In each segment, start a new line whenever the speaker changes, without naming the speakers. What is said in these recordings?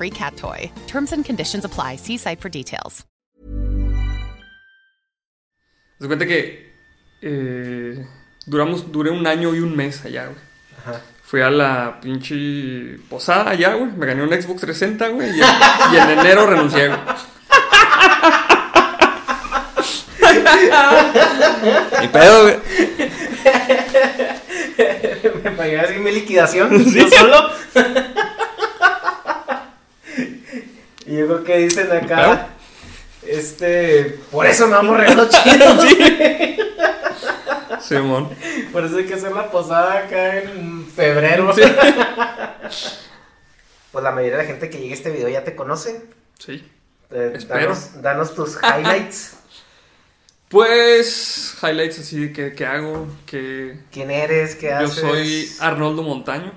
free cat toy. Terms and conditions apply. See site for details.
Se cuenta que eh, duramos, duré un año y un mes allá, güey. Fui a la pinche posada allá, güey. Me gané un Xbox 360, güey. Y, en- y en enero renuncié, güey. Ni pedo, güey.
Me pagué así mi liquidación, yo solo. Y yo creo que dicen acá, este, por eso me vamos regalos chidos.
Simón.
Por eso hay que hacer la posada acá en febrero.
Sí.
Pues la mayoría de la gente que llegue a este video ya te conoce.
Sí.
Eh,
Espero.
danos, danos tus highlights.
Pues, highlights así de que, que hago, que
¿Quién eres? ¿Qué
yo
haces?
soy Arnoldo Montaño.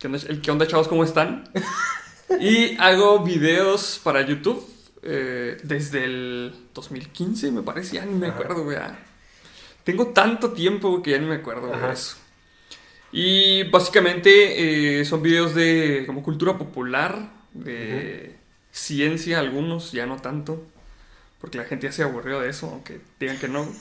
¿Qué onda, el que onda, chavos? ¿Cómo están? Y hago videos para YouTube eh, desde el 2015, me parece, ya ni me acuerdo, güey. Tengo tanto tiempo que ya ni me acuerdo de eso. Y básicamente eh, son videos de como cultura popular, de ciencia algunos, ya no tanto, porque la gente ya se aburrió de eso, aunque digan que no.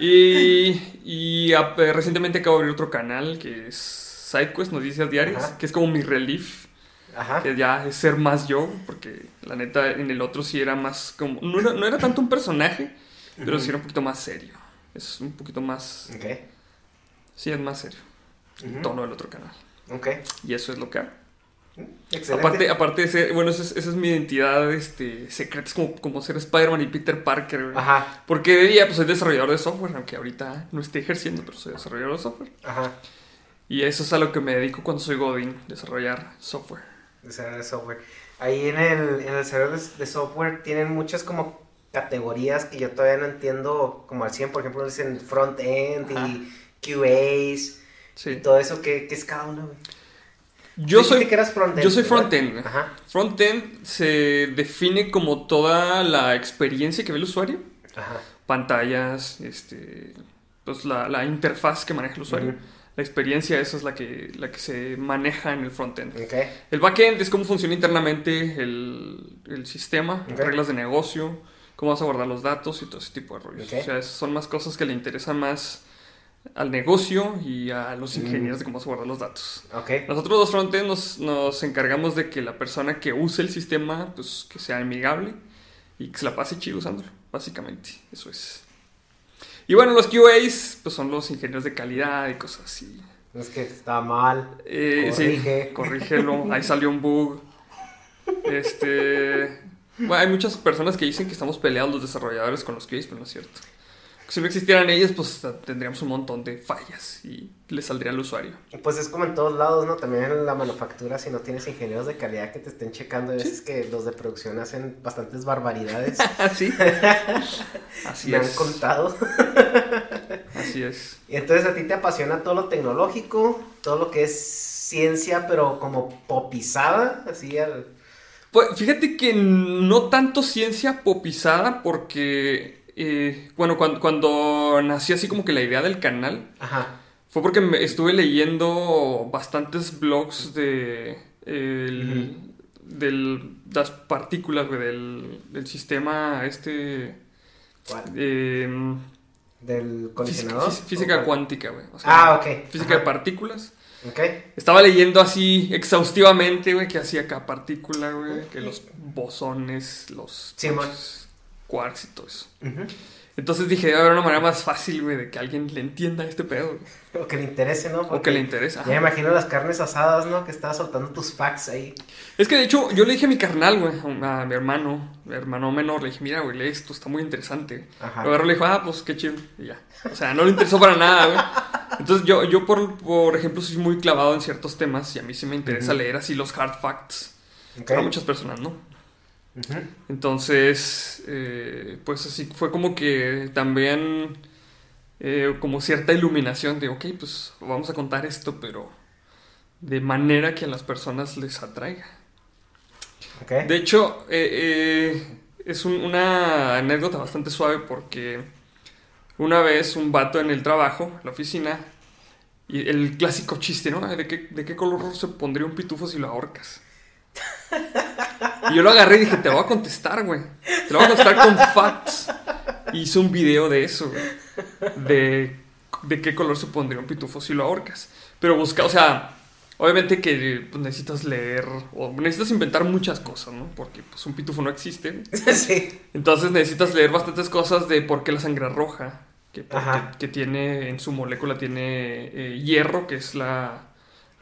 Y, y eh, recientemente acabo de abrir otro canal que es SideQuest, Noticias Diarias,
Ajá.
que es como mi relief,
Ajá.
que ya es ser más yo, porque la neta en el otro sí era más como... No era, no era tanto un personaje, pero sí era un poquito más serio. Es un poquito más...
Ok.
Sí, es más serio. El tono del otro canal.
Ok.
Y eso es lo que hago.
Excelente.
Aparte, aparte de ser, bueno, esa es, esa es mi identidad este, secreta, es como, como ser Spider-Man y Peter Parker. güey.
Ajá.
Porque de día pues soy desarrollador de software, aunque ahorita no esté ejerciendo, pero soy desarrollador de software.
Ajá.
Y eso es a lo que me dedico cuando soy Godin, desarrollar software.
Desarrollo de software. Ahí en el, en el servidor de, de software tienen muchas como categorías que yo todavía no entiendo como al 100. Por ejemplo, dicen front-end y QAs y todo eso. ¿Qué, qué es cada uno?
Yo soy,
que eras frontend,
yo soy frontend. Frontend se define como toda la experiencia que ve el usuario.
Ajá.
Pantallas, este, pues la, la interfaz que maneja el usuario. La experiencia, esa es la que, la que se maneja en el frontend.
Ok.
El backend es cómo funciona internamente el, el sistema,
Ok.
reglas de negocio, cómo vas a guardar los datos y todo ese tipo de rollos.
Ok.
O sea, son más cosas que le interesan más al negocio y a los
Mm.
ingenieros de cómo vas a guardar los datos. Nosotros los frontend nos, nos encargamos de que la persona que use el sistema, pues que sea amigable y que se la pase chido usándolo, básicamente. Eso es. Y bueno, los QAs, pues son los ingenieros de calidad y cosas así.
Es que está mal.
Eh,
Corrige.
Sí, corrígelo. Ahí salió un bug. Este. Bueno, hay muchas personas que dicen que estamos peleados los desarrolladores con los QAs, pero no es cierto. Si no existieran ellos, pues tendríamos un montón de fallas y le saldría al usuario.
Pues es como en todos lados, ¿no? También en la manufactura, si no tienes ingenieros de calidad que te estén checando, hay veces que los de producción hacen bastantes barbaridades.
Así. Así
Me han
es.
contado.
Así es.
Y entonces a ti te apasiona todo lo tecnológico, todo lo que es ciencia, pero como popizada, así al-
Pues fíjate que no tanto ciencia popizada porque, eh, bueno, cuando, cuando nació así como que la idea del canal,
Ajá.
fue porque me estuve leyendo bastantes blogs de el- del- las partículas, güey, del, del sistema este...
¿Cuál?
eh,
¿Del colisionador?
fí- física cuántica, güey. o sea,
Ah, ok.
Física
Ajá.
de partículas.
Ok.
Estaba leyendo así exhaustivamente, güey, que hacía cada partícula, güey, que los bosones, los
Sí,
quarks y todo eso. Entonces dije, debe haber una manera más fácil, güey, de que alguien le entienda este pedo, güey.
O que le interese, ¿no?
o que le interese.
Ya me imagino las carnes asadas, ¿no? Que estabas soltando tus facts ahí.
Es que de hecho, yo le dije a mi carnal, güey, a mi hermano, mi hermano menor, le dije, mira, güey, lee esto, está muy interesante.
Ajá.
Y le dijo, ah, pues qué chido, y ya. O sea, no le interesó para nada, güey. Entonces yo, yo por, por ejemplo, soy muy clavado en ciertos temas y a mí sí me interesa leer así los hard facts.
Ok.
Para muchas personas, ¿no? Entonces, eh, pues así fue como que también eh, como cierta iluminación de, ok, pues vamos a contar esto, pero de manera que a las personas les atraiga. De hecho, eh, eh, es un- una anécdota bastante suave porque una vez un vato en el trabajo, en la oficina, y el clásico chiste, ¿no? ¿De qué, de qué color se pondría un pitufo si lo ahorcas? Y yo lo agarré y dije, te voy a contestar, güey. Te lo voy a contestar con facts. Hice un video de eso, güey. De, de qué color se pondría un pitufo si lo ahorcas. Pero busca, o sea, obviamente que pues, necesitas leer o necesitas inventar muchas cosas, ¿no? Porque pues un pitufo no existe.
sí.
Entonces necesitas leer bastantes cosas de por qué la sangre roja. Que, porque-
Ajá.
que tiene en su molécula tiene eh, hierro, que es la,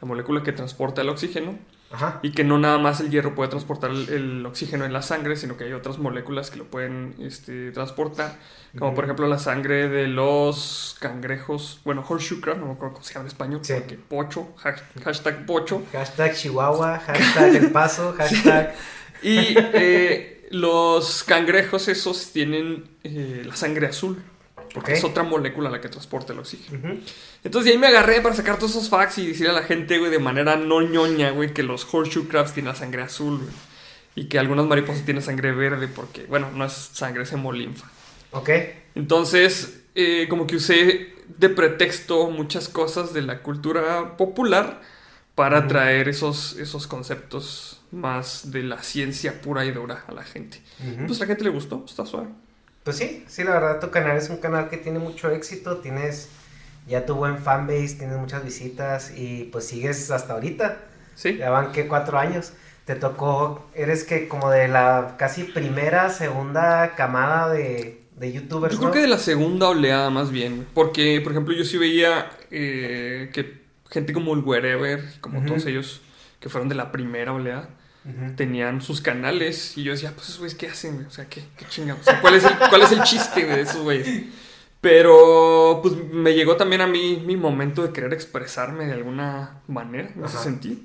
la molécula que transporta el oxígeno.
Ajá.
Y que no nada más el hierro puede transportar el, el oxígeno en la sangre, sino que hay otras moléculas que lo pueden este, transportar. Como por ejemplo la sangre de los cangrejos. Bueno, horseshoe crab, no me acuerdo cómo se llama en español.
Sí.
Porque pocho, ha- hashtag pocho.
Hashtag Chihuahua, hashtag El Paso, hashtag...
Y eh, los cangrejos esos tienen eh, la sangre azul. Porque es otra molécula la que transporta el oxígeno. Entonces de ahí me agarré para sacar todos esos facts y decirle a la gente, güey, de manera no ñoña, güey, que los horseshoe crabs tienen la sangre azul, güey. Y que algunas mariposas tienen sangre verde porque, bueno, no es sangre, es hemolinfa.
Ok.
Entonces, eh, como que usé de pretexto muchas cosas de la cultura popular para traer esos, esos conceptos más de la ciencia pura y dura a la gente.
Ujú.
Pues a la gente le gustó, está suave.
Pues sí, sí, la verdad tu canal es un canal que tiene mucho éxito, tienes ya tu buen fanbase, tienes muchas visitas y pues sigues hasta ahorita.
Sí.
Ya van que cuatro años. Te tocó, eres que como de la casi primera, segunda camada de, de youtubers.
Yo creo
¿no?
que de la segunda oleada más bien, porque por ejemplo yo sí veía eh, que gente como el Wherever, como todos ellos que fueron de la primera oleada, Tenían sus canales y yo decía, pues esos güeyes qué hacen, o sea, qué, qué chingados, o sea, ¿cuál es el, cuál es el chiste de esos güeyes? Pero pues me llegó también a mí mi momento de querer expresarme de alguna manera, ese
Ajá.
sentido.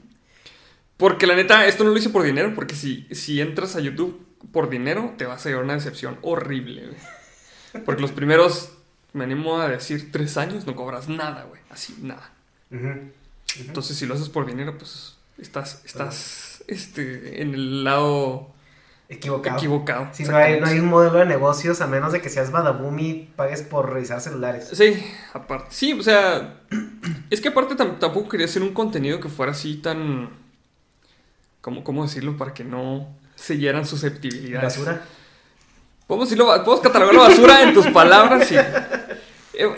Porque la neta, esto no lo hice por dinero, porque si, si entras a YouTube por dinero, te vas a llevar una decepción horrible, güey. Porque los primeros, me animo a decir, tres años no cobras nada, güey. Así, nada. Entonces, si lo haces por dinero, pues estás, estás este, en el lado
Equivocado.
equivocado.
Sí, no hay, no hay un modelo de negocios a menos de que seas Badaboom y pagues por revisar celulares.
Sí, aparte. Sí, o sea, es que aparte tam- tampoco quería hacer un contenido que fuera así tan... ¿Cómo, cómo decirlo? Para que no se hieran susceptibilidades.
Basura.
Podemos decirlo, podemos catalogarlo basura en tus palabras. Eh,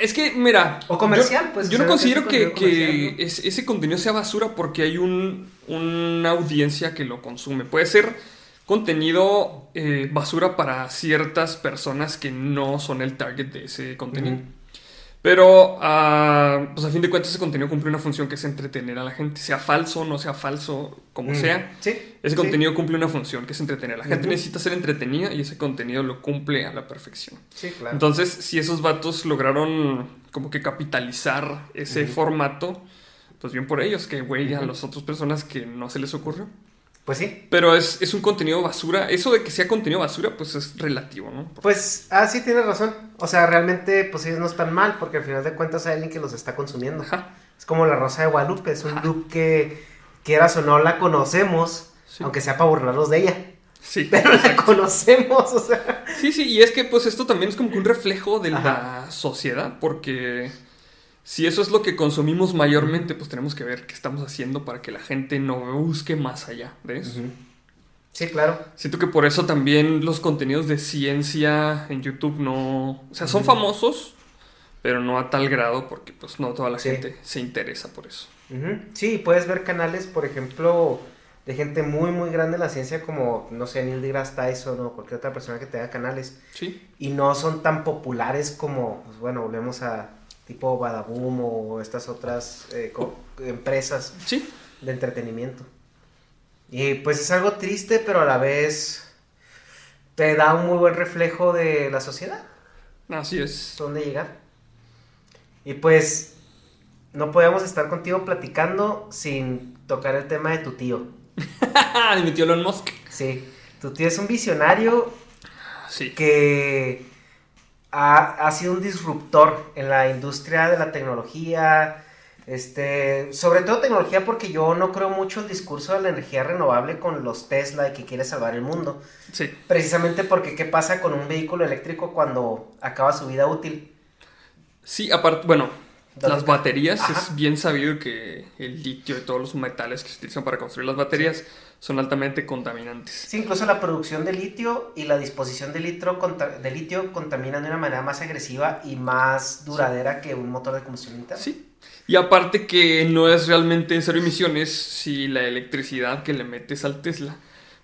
Es que, mira.
O comercial,
yo,
pues,
Yo no considero que,
contenido
que
comercial, ¿no?
es- ese contenido sea basura porque hay un, una audiencia que lo consume. Puede ser contenido eh, basura para ciertas personas que no son el target de ese contenido. Pero, ah, pues a fin de cuentas, ese contenido cumple una función que es entretener a la gente, sea falso o no sea falso, como
Mm,
sea.
Sí.
Ese
sí.
contenido cumple una función que es entretener. La gente necesita ser entretenida y ese contenido lo cumple a la perfección.
Sí, claro.
Entonces, si esos vatos lograron como que capitalizar ese formato, pues bien por ellos, que güey, a las otras personas que no se les ocurrió.
Pues sí.
Pero es, es un contenido basura. Eso de que sea contenido basura, pues es relativo, ¿no?
Pues, ah, sí, tienes razón. O sea, realmente, pues ellos no están mal, porque al final de cuentas hay alguien que los está consumiendo.
Ajá.
Es como la Rosa de Guadalupe, es un look que, quieras o no, la conocemos, Aunque sea para burlarlos de ella.
Sí.
Pero la conocemos, o sea.
Sí, sí, y es que pues esto también es como que un reflejo de la sociedad, porque si eso es lo que consumimos mayormente, pues tenemos que ver qué estamos haciendo para que la gente no busque más allá de eso.
Sí, claro.
Siento que por eso también los contenidos de ciencia en YouTube no... O sea, son famosos, pero no a tal grado porque pues no toda la
Sí.
gente se interesa por eso.
Ujú. Sí, puedes ver canales, por ejemplo, de gente muy, muy grande en la ciencia como, no sé, Neil deGrasse Tyson o cualquier otra persona que tenga canales.
Sí.
Y no son tan populares como, pues bueno, volvemos a tipo Badaboom o estas otras eh, empresas
Sí.
de entretenimiento. Y pues es algo triste, pero a la vez te da un muy buen reflejo de la sociedad,
Así es.
dónde llegar. Y pues no podíamos estar contigo platicando sin tocar el tema de tu tío.
de mi tío Elon Musk.
Sí, tu tío es un visionario
Sí.
que ha, ha sido un disruptor en la industria de la tecnología, este, sobre todo tecnología porque yo no creo mucho el discurso de la energía renovable con los Tesla y que quiere salvar el mundo.
Sí.
Precisamente porque qué pasa con un vehículo eléctrico cuando acaba su vida útil.
Sí, aparte, bueno. Las baterías
Ajá.
es bien sabido que el litio y todos los metales que se utilizan para construir las baterías son altamente contaminantes.
Sí, incluso la producción de litio y la disposición de litio, conta- de litio contaminan de una manera más agresiva y más duradera que un motor de combustión interna.
Sí. Y aparte que no es realmente cero emisiones si la electricidad que le metes al Tesla,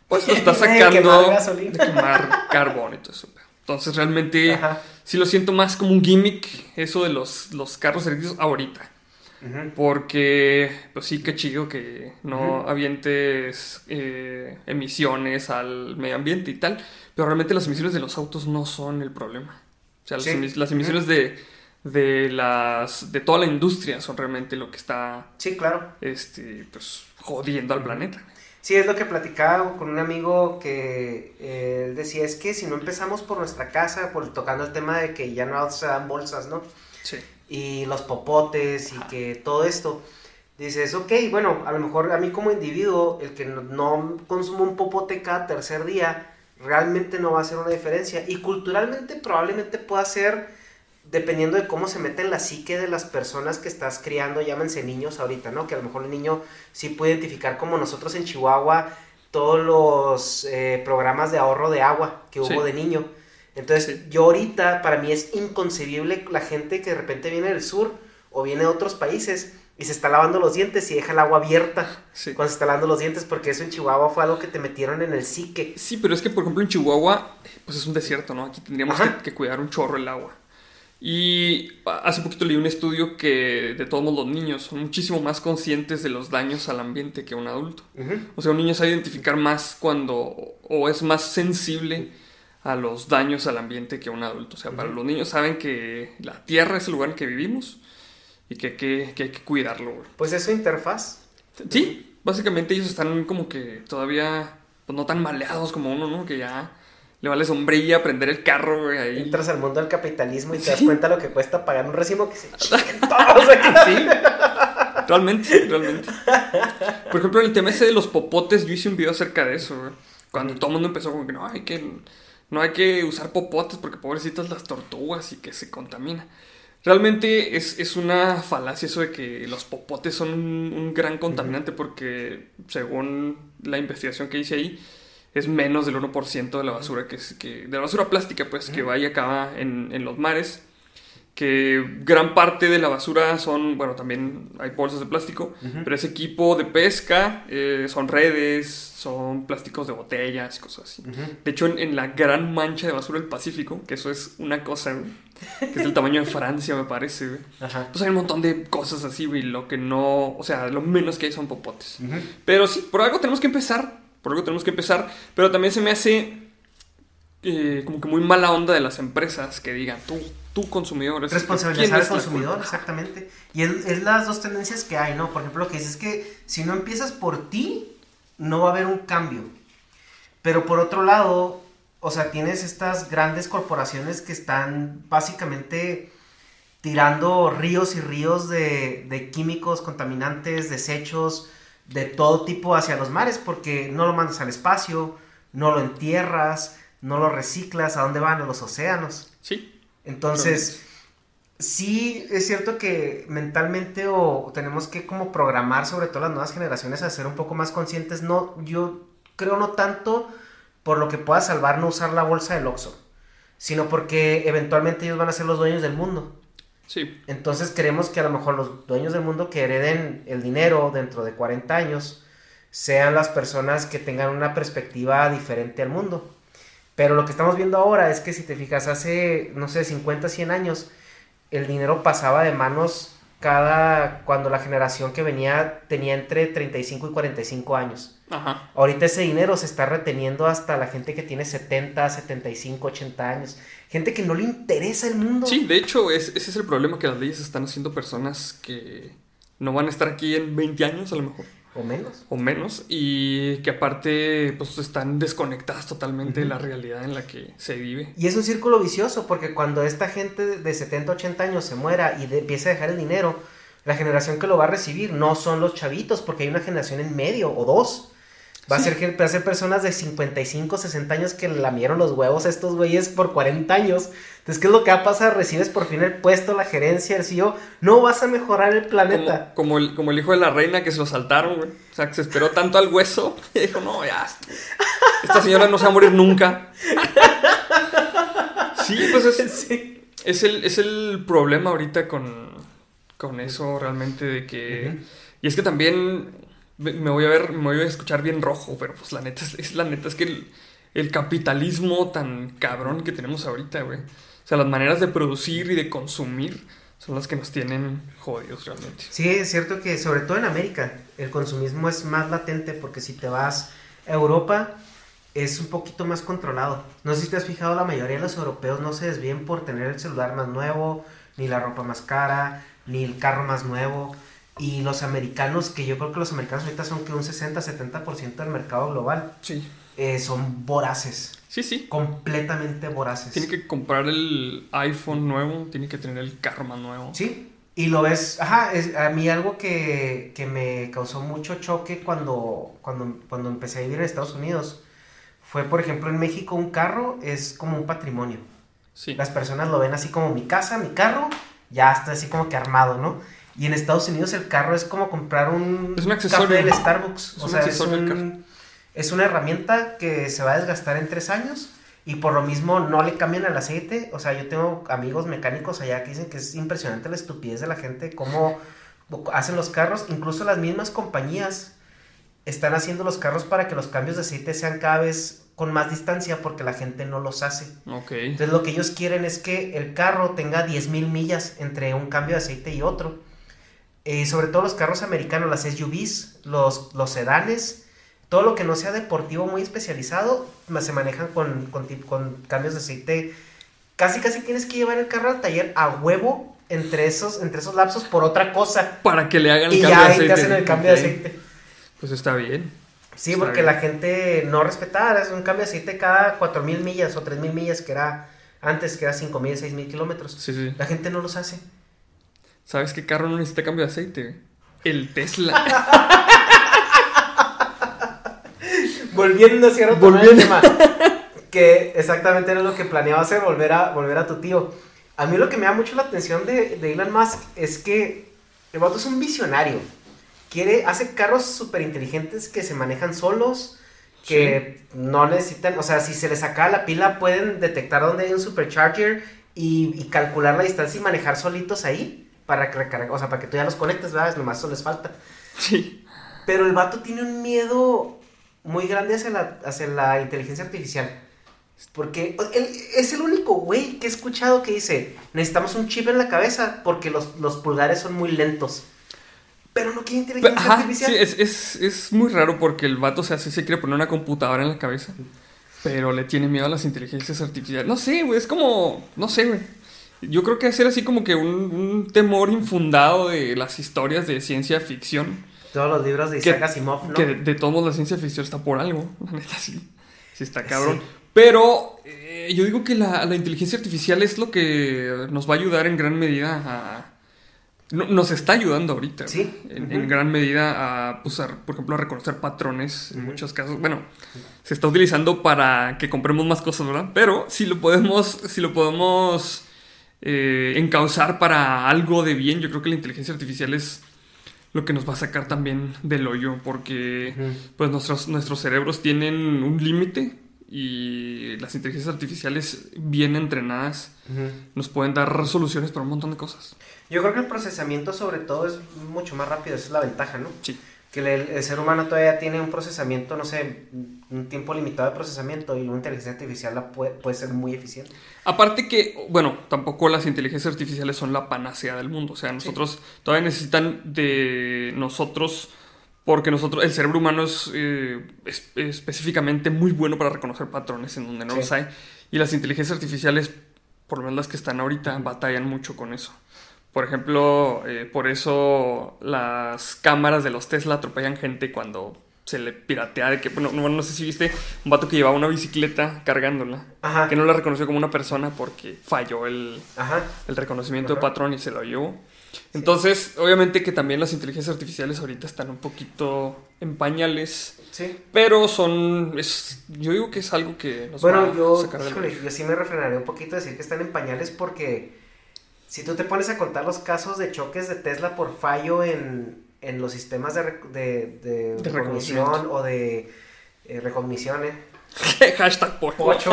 pues lo está
De
sacando
quemar
de quemar carbón y todo eso. Entonces realmente
Ajá.
Sí lo siento más como un gimmick eso de los, los carros eléctricos ahorita. Porque, pues sí, qué chido que no avientes eh, emisiones al medio ambiente y tal. Pero realmente las emisiones de los autos no son el problema. O sea, las, emis- las emisiones de, de, las, de toda la industria son realmente lo que está
Sí, claro.
este, pues, jodiendo al planeta.
Sí, es lo que platicaba con un amigo que eh, él decía, es que si no empezamos por nuestra casa, por tocando el tema de que ya no se dan bolsas, ¿no?
Sí.
Y los popotes y que todo esto, dices, ok, bueno, a lo mejor a mí como individuo, el que no, no consumo un popote cada tercer día, realmente no va a hacer una diferencia. Y culturalmente probablemente pueda ser, dependiendo de cómo se mete en la psique de las personas que estás criando, llámense niños ahorita, ¿no? Que a lo mejor el niño sí puede identificar como nosotros en Chihuahua todos los eh, programas de ahorro de agua que hubo
Sí.
de niño. Entonces,
Sí.
yo ahorita, para mí es inconcebible la gente que de repente viene del sur o viene de otros países y se está lavando los dientes y deja el agua abierta
Sí.
cuando se está lavando los dientes, porque eso en Chihuahua fue algo que te metieron en el psique.
Sí, pero es que, por ejemplo, en Chihuahua, pues es un desierto, ¿no? Aquí tendríamos que, que cuidar un chorro el agua. Y hace poquito leí un estudio que, de todos modos, los niños son muchísimo más conscientes de los daños al ambiente que un adulto. O sea, un niño sabe identificar más cuando, o es más sensible a los daños al ambiente que un adulto. O sea, para los niños saben que la tierra es el lugar en que vivimos y que, que- que hay que cuidarlo, güey.
Pues es su interfaz.
Sí, básicamente ellos están como que todavía pues, no tan maleados como uno, ¿no? Que ya le vale sombrilla prender el carro, güey, ahí.
Entras al mundo del capitalismo y te das cuenta lo que cuesta pagar un recibo que se chinguen todos.
Sí, realmente, realmente. Por ejemplo, en el tema ese de los popotes, yo hice un video acerca de eso, güey. Cuando todo el mundo empezó como que no hay que, no hay que usar popotes porque pobrecitas las tortugas y que se contamina. Realmente es, es una falacia eso de que los popotes son un, un gran contaminante porque según la investigación que hice ahí, es menos del 1% de la basura que, es- que de la basura plástica pues que va y acaba en, en los mares que gran parte de la basura son, bueno, también hay bolsas de plástico, pero es equipo de pesca, eh, son redes, son plásticos de botellas y cosas así. De hecho, en, en la gran mancha de basura del Pacífico, que eso es una cosa, que es del tamaño de Francia, me parece.
Ajá.
Pues hay un montón de cosas así, güey, lo que no, o sea, lo menos que hay son popotes. Pero sí, por algo tenemos que empezar, por algo tenemos que empezar, pero también se me hace eh, como que muy mala onda de las empresas que digan, tú, tú consumidor, es- ¿quién
Responsabilizar al consumidor, exactamente. Y es, es las dos tendencias que hay, ¿no? Por ejemplo, lo que dices es que si no empiezas por ti, no va a haber un cambio. Pero por otro lado, o sea, tienes estas grandes corporaciones que están básicamente tirando ríos y ríos de, de químicos, contaminantes, desechos, de todo tipo hacia los mares, porque no lo mandas al espacio, no lo entierras, no lo reciclas, ¿a dónde van? A los océanos.
Sí.
Entonces, sí es cierto que mentalmente o tenemos que como programar sobre todo las nuevas generaciones a ser un poco más conscientes. No, yo creo no tanto por lo que pueda salvar no usar la bolsa del Oxxo, sino porque eventualmente ellos van a ser los dueños del mundo.
Sí.
Entonces queremos que a lo mejor los dueños del mundo que hereden el dinero dentro de 40 años sean las personas que tengan una perspectiva diferente al mundo. Pero lo que estamos viendo ahora es que si te fijas, hace, no sé, 50, 100 años, el dinero pasaba de manos cada, cuando la generación que venía tenía entre 35 y 45 años.
Ajá.
Ahorita ese dinero se está reteniendo hasta la gente que tiene 70, 75, 80 años. Gente que no le interesa el mundo.
Sí, de hecho, es- ese es el problema que las leyes están haciendo personas que no van a estar aquí en 20 años a lo mejor.
O menos.
o menos y que aparte pues están desconectadas totalmente de la realidad en la que se vive.
Y es un círculo vicioso porque cuando esta gente de 70, 80 años se muera y de- empiece a dejar el dinero, la generación que lo va a recibir no son los chavitos porque hay una generación en medio o dos. Va, a ser, va a ser personas de 55, 60 años que lamieron los huevos a estos güeyes por 40 años. Entonces, ¿qué es lo que va a pasar? Recibes por fin el puesto, la gerencia, el CEO. No vas a mejorar el planeta.
Como, como el, como el hijo de la reina que se lo saltaron, güey. O sea, que se esperó tanto al hueso y dijo, no, ya. Esta señora no se va a morir nunca. Sí, pues es,
Sí.
es, el, es el problema ahorita con, con eso realmente de que... Y es que también me voy a ver, me voy a escuchar bien rojo, pero pues la neta es, es- la neta es que el, el capitalismo tan cabrón que tenemos ahorita, güey. O sea, las maneras de producir y de consumir son las que nos tienen jodidos realmente.
Sí, es cierto que sobre todo en América el consumismo es más latente porque si te vas a Europa es un poquito más controlado. No sé si te has fijado, la mayoría de los europeos no se desvíen por tener el celular más nuevo, ni la ropa más cara, ni el carro más nuevo. Y los americanos, que yo creo que los americanos ahorita son que un 60-70% del mercado global,
Sí.
eh, son voraces,
Sí, sí.
completamente voraces.
Tiene que comprar el iPhone nuevo, tiene que tener el carro más nuevo.
Sí, y lo ves, ajá, es, a mí algo que, que me causó mucho choque cuando, cuando, cuando empecé a vivir en Estados Unidos fue, por ejemplo, en México un carro es como un patrimonio.
Sí.
Las personas lo ven así como mi casa, mi carro, ya está así como que armado, ¿no? Y en Estados Unidos el carro es como comprar un,
Es un accesorio.
café del Starbucks.
Es
o
un
sea, es, un- es una herramienta que se va a desgastar en tres años y por lo mismo no le cambian el aceite. O sea, yo tengo amigos mecánicos allá que dicen que es impresionante la estupidez de la gente, cómo hacen los carros. Incluso las mismas compañías están haciendo los carros para que los cambios de aceite sean cada vez con más distancia porque la gente no los hace.
Ok.
Entonces lo que ellos quieren es que el carro tenga 10.000 millas entre un cambio de aceite y otro. Eh, sobre todo los carros americanos, las SUVs, los, los sedanes, todo lo que no sea deportivo muy especializado, se manejan con, con, cambios de aceite. Casi, casi tienes que llevar el carro al taller a huevo entre esos, entre esos lapsos por otra cosa.
Para que le hagan el
Y
cambio
ya
de
ahí te
aceite.
hacen el cambio de aceite.
Pues está bien.
Sí,
Está
porque
bien.
la gente no respetaba, es un cambio de aceite cada 4.000 millas o 3.000 millas que era antes, que era 5.000, 6.000 kilómetros.
Sí, sí.
La gente no los hace.
¿Sabes qué carro no necesita cambio de aceite? El Tesla.
Volviendo hacia otro
Volviendo.
tema. Que exactamente era lo que planeaba hacer, volver a, volver a tu tío. A mí lo que me da mucho la atención de, de Elon Musk es que el vato es un visionario. Quiere, hace carros súper inteligentes que se manejan solos, que no necesitan, o sea, si se les acaba la pila pueden detectar dónde hay un supercharger y, y calcular la distancia y manejar solitos ahí para que recargue, o sea, para que tú ya los conectes, ¿verdad? Nomás eso les falta.
Sí.
Pero el vato tiene un miedo muy grande hacia la, hacia la inteligencia artificial. Porque él es el único güey que he escuchado que dice, necesitamos un chip en la cabeza porque los, los pulgares son muy lentos. Pero no quiere inteligencia
ajá,
artificial.
sí, es, es, es muy raro porque el vato se hace, se quiere poner una computadora en la cabeza. Pero le tiene miedo a las inteligencias artificiales. No sé, güey, es como, no sé, güey. Yo creo que hacer así como que un, un temor infundado de las historias de ciencia ficción.
Todos los libros de
Que,
Isaac Asimov, ¿no?
que de, de todos modos la ciencia ficción está por algo. La neta, sí. Sí está cabrón.
Sí.
Pero eh, yo digo que la, la inteligencia artificial es lo que nos va a ayudar en gran medida a, no- nos está ayudando ahorita.
Sí.
En, gran medida a, pues, a, por ejemplo, a reconocer patrones en muchos casos. Bueno, se está utilizando para que compremos más cosas, ¿verdad? Pero si lo podemos, si lo podemos eh, encauzar para algo de bien, yo creo que la inteligencia artificial es lo que nos va a sacar también del hoyo, porque pues nuestros, nuestros cerebros tienen un límite y las inteligencias artificiales bien entrenadas nos pueden dar soluciones para un montón de cosas.
Yo creo que el procesamiento sobre todo es mucho más rápido, esa es la ventaja, ¿no?
Sí.
Que el, el ser humano todavía tiene un procesamiento, no sé, un tiempo limitado de procesamiento y una inteligencia artificial la puede, puede ser muy eficiente.
Aparte que, bueno, tampoco las inteligencias artificiales son la panacea del mundo. O sea, nosotros todavía necesitan de nosotros, porque nosotros, el cerebro humano es, eh, es- específicamente muy bueno para reconocer patrones en donde no
Sí.
los hay. Y las inteligencias artificiales, por lo menos las que están ahorita, batallan mucho con eso. Por ejemplo, eh, por eso las cámaras de los Tesla atropellan gente cuando se le piratea de que, bueno, no, no sé si viste un vato que llevaba una bicicleta cargándola,
Ajá.
que no la reconoció como una persona porque falló el,
Ajá.
el reconocimiento de patrón y se lo llevó. Entonces, obviamente que también las inteligencias artificiales ahorita están un poquito en pañales,
Sí.
pero son, es, yo digo que es algo que nos va
Bueno,
a
yo,
sacar hoyo.
yo sí me refrenaré un poquito de decir que están en pañales porque si tú te pones a contar los casos de choques de Tesla por fallo en, en los sistemas de, rec- de, de
De
recognición o de eh, recognición, eh,
Hashtag pocho.
Pocho.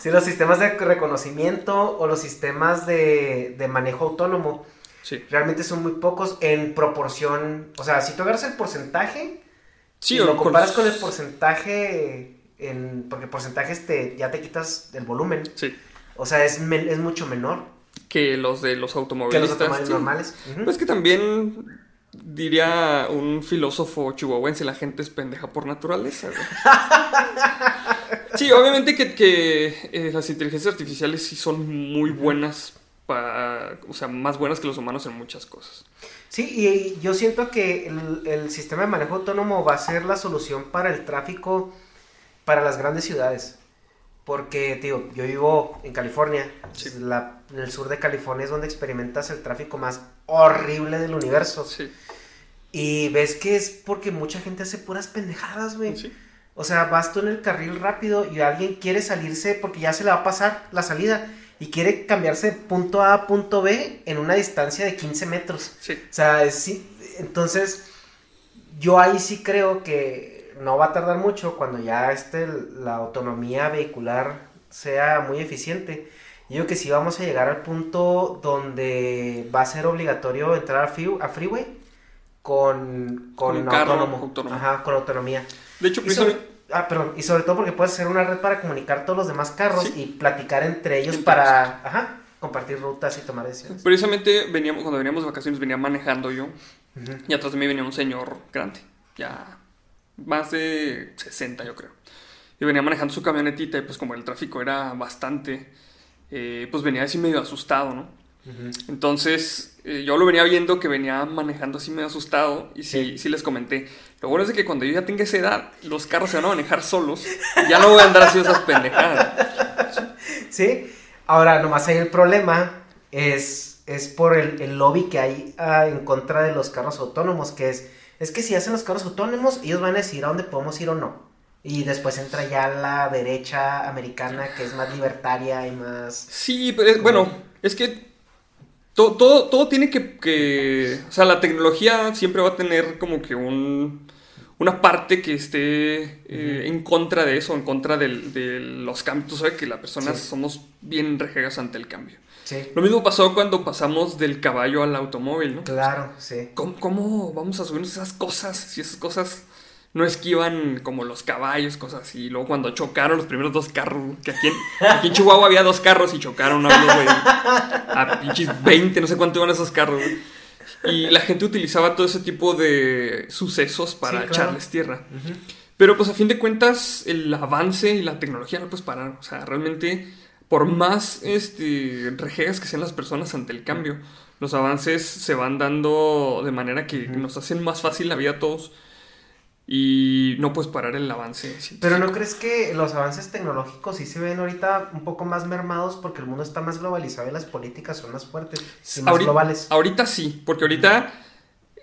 Sí, los sistemas de reconocimiento o los sistemas de, de manejo autónomo
Sí,
realmente son muy pocos en proporción. O sea, si tú agarras el porcentaje
sí
y lo comparas con el porcentaje, en, porque porcentajes te, ya te quitas el volumen.
Sí,
O sea, es, es mucho menor
que los de los
que
automovilistas.
los automóviles
sí.
normales.
Pues que también diría un filósofo chihuahuense, la gente es pendeja por naturaleza. Sí, obviamente que, que, eh, las inteligencias artificiales sí son muy buenas, para, o sea, más buenas que los humanos en muchas cosas.
Sí, y yo siento que el, el sistema de manejo autónomo va a ser la solución para el tráfico para las grandes ciudades. Porque, tío, yo vivo en California.
Sí.
La- en el sur de California es donde experimentas el tráfico más horrible del universo.
Sí,
Y ves que es porque mucha gente hace puras pendejadas, güey.
sí.
O sea, vas tú en el carril rápido y alguien quiere salirse porque ya se le va a pasar la salida y quiere cambiarse de punto A a punto B en una distancia de 15 metros.
sí.
O sea, es- sí, entonces yo ahí sí creo que no va a tardar mucho cuando ya este, la autonomía vehicular sea muy eficiente. Yo creo que sí vamos a llegar al punto donde va a ser obligatorio entrar a, free- a freeway con, con,
Con
autónomo.
autónomo.
Ajá, con autonomía.
De hecho,
Y sobre,
precisamente-
ah, perdón, y sobre todo porque puedes hacer una red para comunicar todos los demás carros
Sí.
y platicar entre ellos para ajá, compartir rutas y tomar decisiones.
precisamente veníamos, cuando veníamos de vacaciones venía manejando yo y atrás de mí venía un señor grande, ya más de 60 yo creo. Y venía manejando su camionetita y pues como el tráfico era bastante, eh, pues venía así medio asustado, ¿no? Entonces eh, yo lo venía viendo que venía manejando así medio asustado y sí, sí les comenté. Lo bueno es de que cuando yo ya tenga esa edad, los carros se van a manejar solos. y ya no voy a andar haciendo esas pendejadas.
Sí, ahora nomás ahí el problema es, es por el, el lobby que hay ah, en contra de los carros autónomos, que es, es que si hacen los carros autónomos, ellos van a decir a dónde podemos ir o no. Y después entra ya la derecha americana, que es más libertaria y más...
Sí, pero es- bueno, es que to- todo, todo tiene que, que- O sea, la tecnología siempre va a tener como que un, una parte que esté eh, en contra de eso, en contra del- de los cambios. Tú sabes que las personas
Sí.
somos bien rejegas ante el cambio.
Sí,
Lo mismo pasó cuando pasamos del caballo al automóvil, ¿no?
claro, sí.
¿Cómo, cómo vamos a subirnos esas cosas si esas cosas no esquivan como los caballos, cosas así? Y luego cuando chocaron los primeros dos carros, que aquí en, aquí en Chihuahua había dos carros y chocaron a unos, güey, a pinches 20, no sé cuánto iban esos carros, güey. Y la gente utilizaba todo ese tipo de sucesos para
Sí, claro.
echarles tierra. Pero pues a fin de cuentas el avance y la tecnología no puedes parar. O sea, realmente por más este, rejegas que sean las personas ante el cambio, los avances se van dando de manera que nos hacen más fácil la vida a todos. y no puedes parar el avance. científico.
Pero ¿no crees que los avances tecnológicos sí se ven ahorita un poco más mermados porque el mundo está más globalizado y las políticas son más fuertes y más
ahorita,
globales?
Ahorita sí, porque ahorita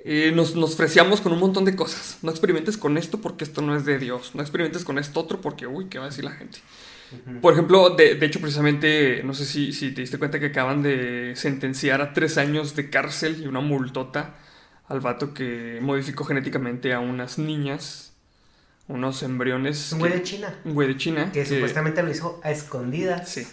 eh, nos, nos freseamos con un montón de cosas. No experimentes con esto porque esto no es de Dios. No experimentes con esto otro porque, uy, ¿qué va a decir la gente? Por ejemplo, de, de hecho, precisamente, no sé si, si te diste cuenta que acaban de sentenciar a tres años de cárcel y una multota al vato que modificó genéticamente a unas niñas, unos embriones.
Un güey de China.
Un güey de China.
Que supuestamente lo hizo a escondidas.
Sí.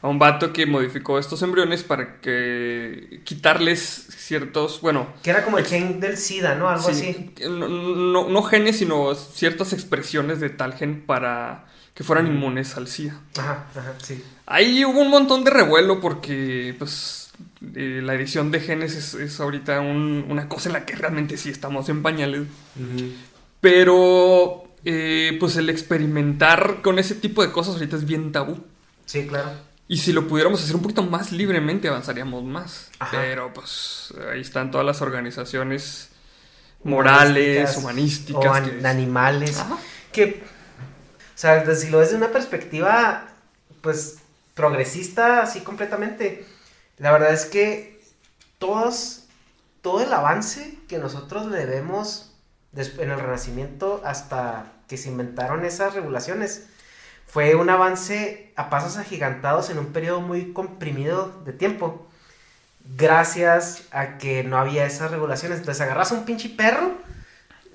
A un vato que modificó estos embriones para que quitarles ciertos, bueno,
Que era como el gen del SIDA, ¿no? Algo
sí,
así.
No, no- no genes, sino ciertas expresiones de tal gen para que fueran inmunes al SIDA.
Ajá, ajá, sí.
Ahí hubo un montón de revuelo porque, pues, eh, la edición de genes es, es ahorita un- una cosa en la que realmente sí estamos en pañales. Pero, eh, pues, el experimentar con ese tipo de cosas ahorita es bien tabú.
Sí, claro.
Y si lo pudiéramos hacer un poquito más libremente, avanzaríamos más.
Ajá.
Pero, pues, ahí están todas las organizaciones morales, humanísticas.
O an-
que-
animales.
Ajá.
Que, o sea, de- si lo ves de una perspectiva, pues, progresista, así completamente, la verdad es que todos, todo el avance que nosotros le debemos en el Renacimiento hasta que se inventaron esas regulaciones, fue un avance a pasos agigantados en un periodo muy comprimido de tiempo. Gracias a que no había esas regulaciones. Entonces agarras un pinche perro,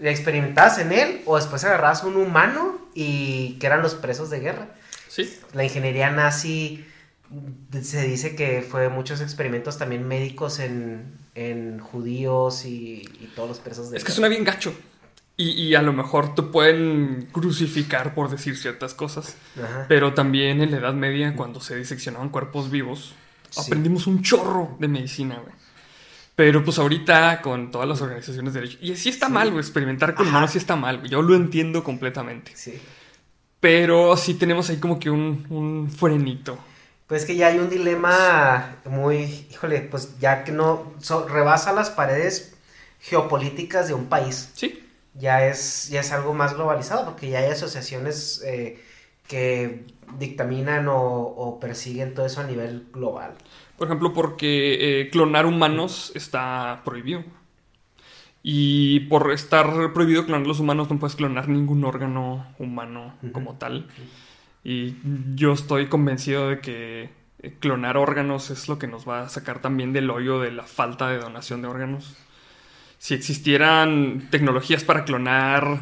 experimentabas en él, o después agarrabas un humano y que eran los presos de guerra.
Sí.
La ingeniería nazi se dice que fue muchos experimentos también médicos en, en judíos y, y todos los presos de
Es que suena bien gacho. Y, y a lo mejor te pueden crucificar por decir ciertas cosas.
Ajá.
Pero también en la Edad Media, cuando se diseccionaban cuerpos vivos,
Sí.
aprendimos un chorro de medicina, güey. Pero pues ahorita con todas las organizaciones de derecho. Y sí está mal, güey. Experimentar con
Ajá.
humanos sí está mal, güey. Yo lo entiendo completamente.
Sí.
Pero sí tenemos ahí como que un, un frenito.
Pues que ya hay un dilema muy, híjole, pues ya que no so- rebasa las paredes geopolíticas de un país.
Sí.
Ya es, ya es algo más globalizado porque ya hay asociaciones eh, que dictaminan o, o persiguen todo eso a nivel global.
Por ejemplo, porque eh, clonar humanos está prohibido. Y por estar prohibido clonar los humanos, no puedes clonar ningún órgano humano como tal. Y yo estoy convencido de que eh, clonar órganos es lo que nos va a sacar también del hoyo de la falta de donación de órganos. Si existieran tecnologías para clonar...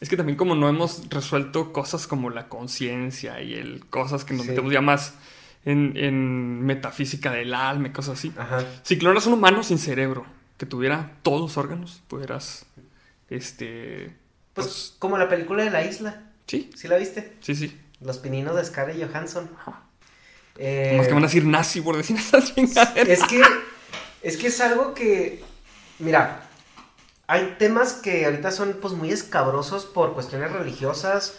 Es que también como no hemos resuelto cosas como la conciencia y el cosas que nos
Sí.
metemos ya más en, en metafísica del alma y cosas así.
Ajá.
Si clonas un humano sin cerebro, que tuviera todos los órganos, pudieras, este,
Pues,
pues,
como la película de la isla,
sí,
¿sí la viste?
sí, sí.
Los pininos de Scarlett Johansson.
Ajá.
Eh,
Más que van a decir nazi por decir esas chingaderas.
Es que, es que es algo que, mira, hay temas que ahorita son pues muy escabrosos por cuestiones religiosas,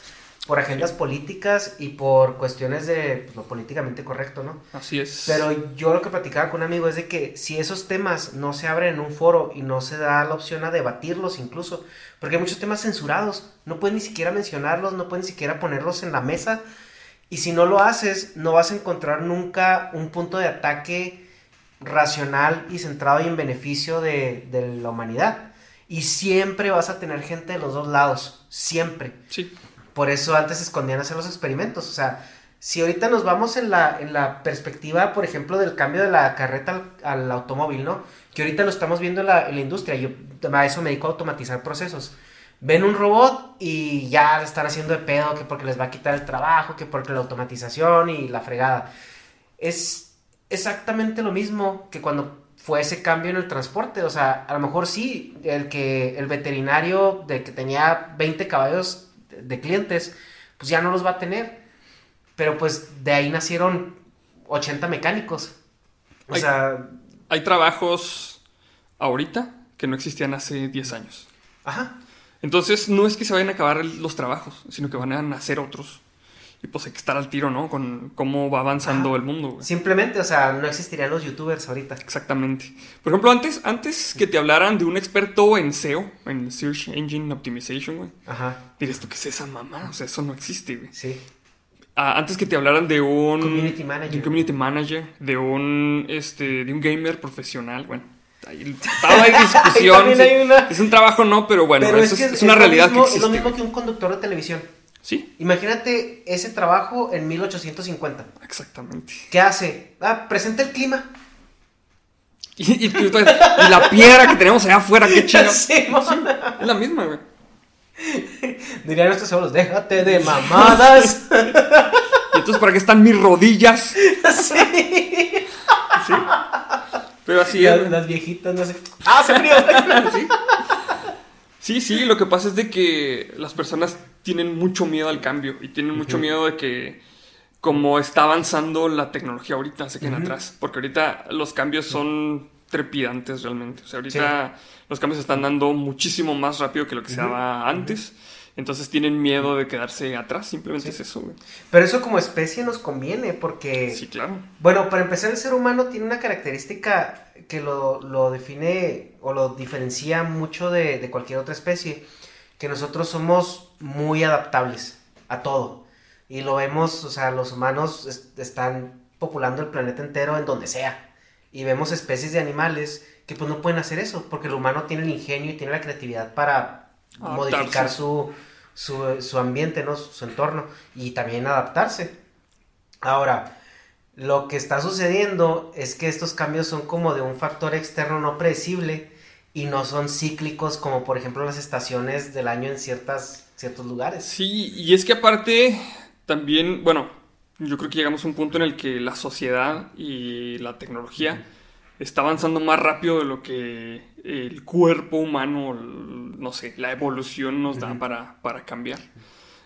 por agendas políticas y por cuestiones de pues, lo políticamente correcto, ¿no?
Así es.
Pero yo lo que platicaba con un amigo es de que si esos temas no se abren en un foro y no se da la opción a debatirlos incluso, porque hay muchos temas censurados, no puedes ni siquiera mencionarlos, no puedes ni siquiera ponerlos en la mesa, y si no lo haces, no vas a encontrar nunca un punto de ataque racional y centrado y en beneficio de, de la humanidad. Y siempre vas a tener gente de los dos lados, siempre.
Sí,
Por eso antes se escondían a hacer los experimentos. O sea, si ahorita nos vamos en la, en la perspectiva, por ejemplo, del cambio de la carreta al, al automóvil, ¿no? Que ahorita lo estamos viendo en la, en la industria. Yo a eso me dedico a automatizar procesos. Ven un robot y ya están haciendo de pedo, que porque les va a quitar el trabajo, que porque la automatización y la fregada. Es exactamente lo mismo que cuando fue ese cambio en el transporte. O sea, a lo mejor sí, el que el veterinario de que tenía 20 caballos de, clientes, pues ya no los va a tener. Pero pues de ahí nacieron 80 mecánicos. O sea,
hay trabajos ahorita que no existían hace 10 años.
ajá.
Entonces, no es que se vayan a acabar los trabajos, sino que van a nacer otros. Y pues hay que estar al tiro, ¿no? Con cómo va avanzando el mundo, güey.
Simplemente, o sea, no existirían los youtubers ahorita.
Exactamente. Por ejemplo, antes, antes que te hablaran de un experto en SEO, en Search Engine Optimization, güey,
Ajá,
dirías tú, ¿qué es esa mamá? O sea, eso no existe, güey.
sí.
Ah, antes que te hablaran de un
Community manager.
de un community manager, de un este, de un gamer profesional, bueno, ahí estaba hay discusión.
Ahí también
sí.
hay una-
Es un trabajo, no, pero bueno,
Pero
eso
es
es,
que
es una realidad
mismo-
que existe.
Es lo mismo que un conductor de televisión.
Sí,
Imagínate ese trabajo en 1850.
exactamente.
¿Qué hace? Ah, presenta el clima.
Y, y la piedra que tenemos allá afuera, qué chido.
Sí,
Es la misma, güey.
Dirían estos solos, déjate de mamadas.
Y entonces, ¿para qué están mis rodillas?
sí.
Pero así
las viejitas, no sé. ¡Ah, se frío!
Sí. Sí, sí, lo que pasa es de que las personas tienen mucho miedo al cambio y tienen mucho miedo de que como está avanzando la tecnología ahorita se queden atrás, porque ahorita los cambios son trepidantes realmente, o sea, ahorita los cambios se están dando muchísimo más rápido que lo que se daba antes, entonces tienen miedo de quedarse atrás, simplemente es eso, güey.
Pero eso como especie nos conviene porque...
Sí, claro.
Bueno, para empezar, el ser humano tiene una característica que lo, lo define o lo diferencia mucho de, de cualquier otra especie, que nosotros somos muy adaptables a todo. Y lo vemos, o sea, los humanos es- están populando el planeta entero en donde sea. Y vemos especies de animales que pues no pueden hacer eso, porque el humano tiene el ingenio y tiene la creatividad para modificar su, su, su ambiente, ¿no? Su, su entorno y también adaptarse. Ahora, lo que está sucediendo es que estos cambios son como de un factor externo no predecible y no son cíclicos como por ejemplo las estaciones del año en ciertas, ciertos lugares.
Sí, y es que aparte también, bueno, yo creo que llegamos a un punto en el que la sociedad y la tecnología está avanzando más rápido de lo que el cuerpo humano, no sé, la evolución nos da para, para cambiar.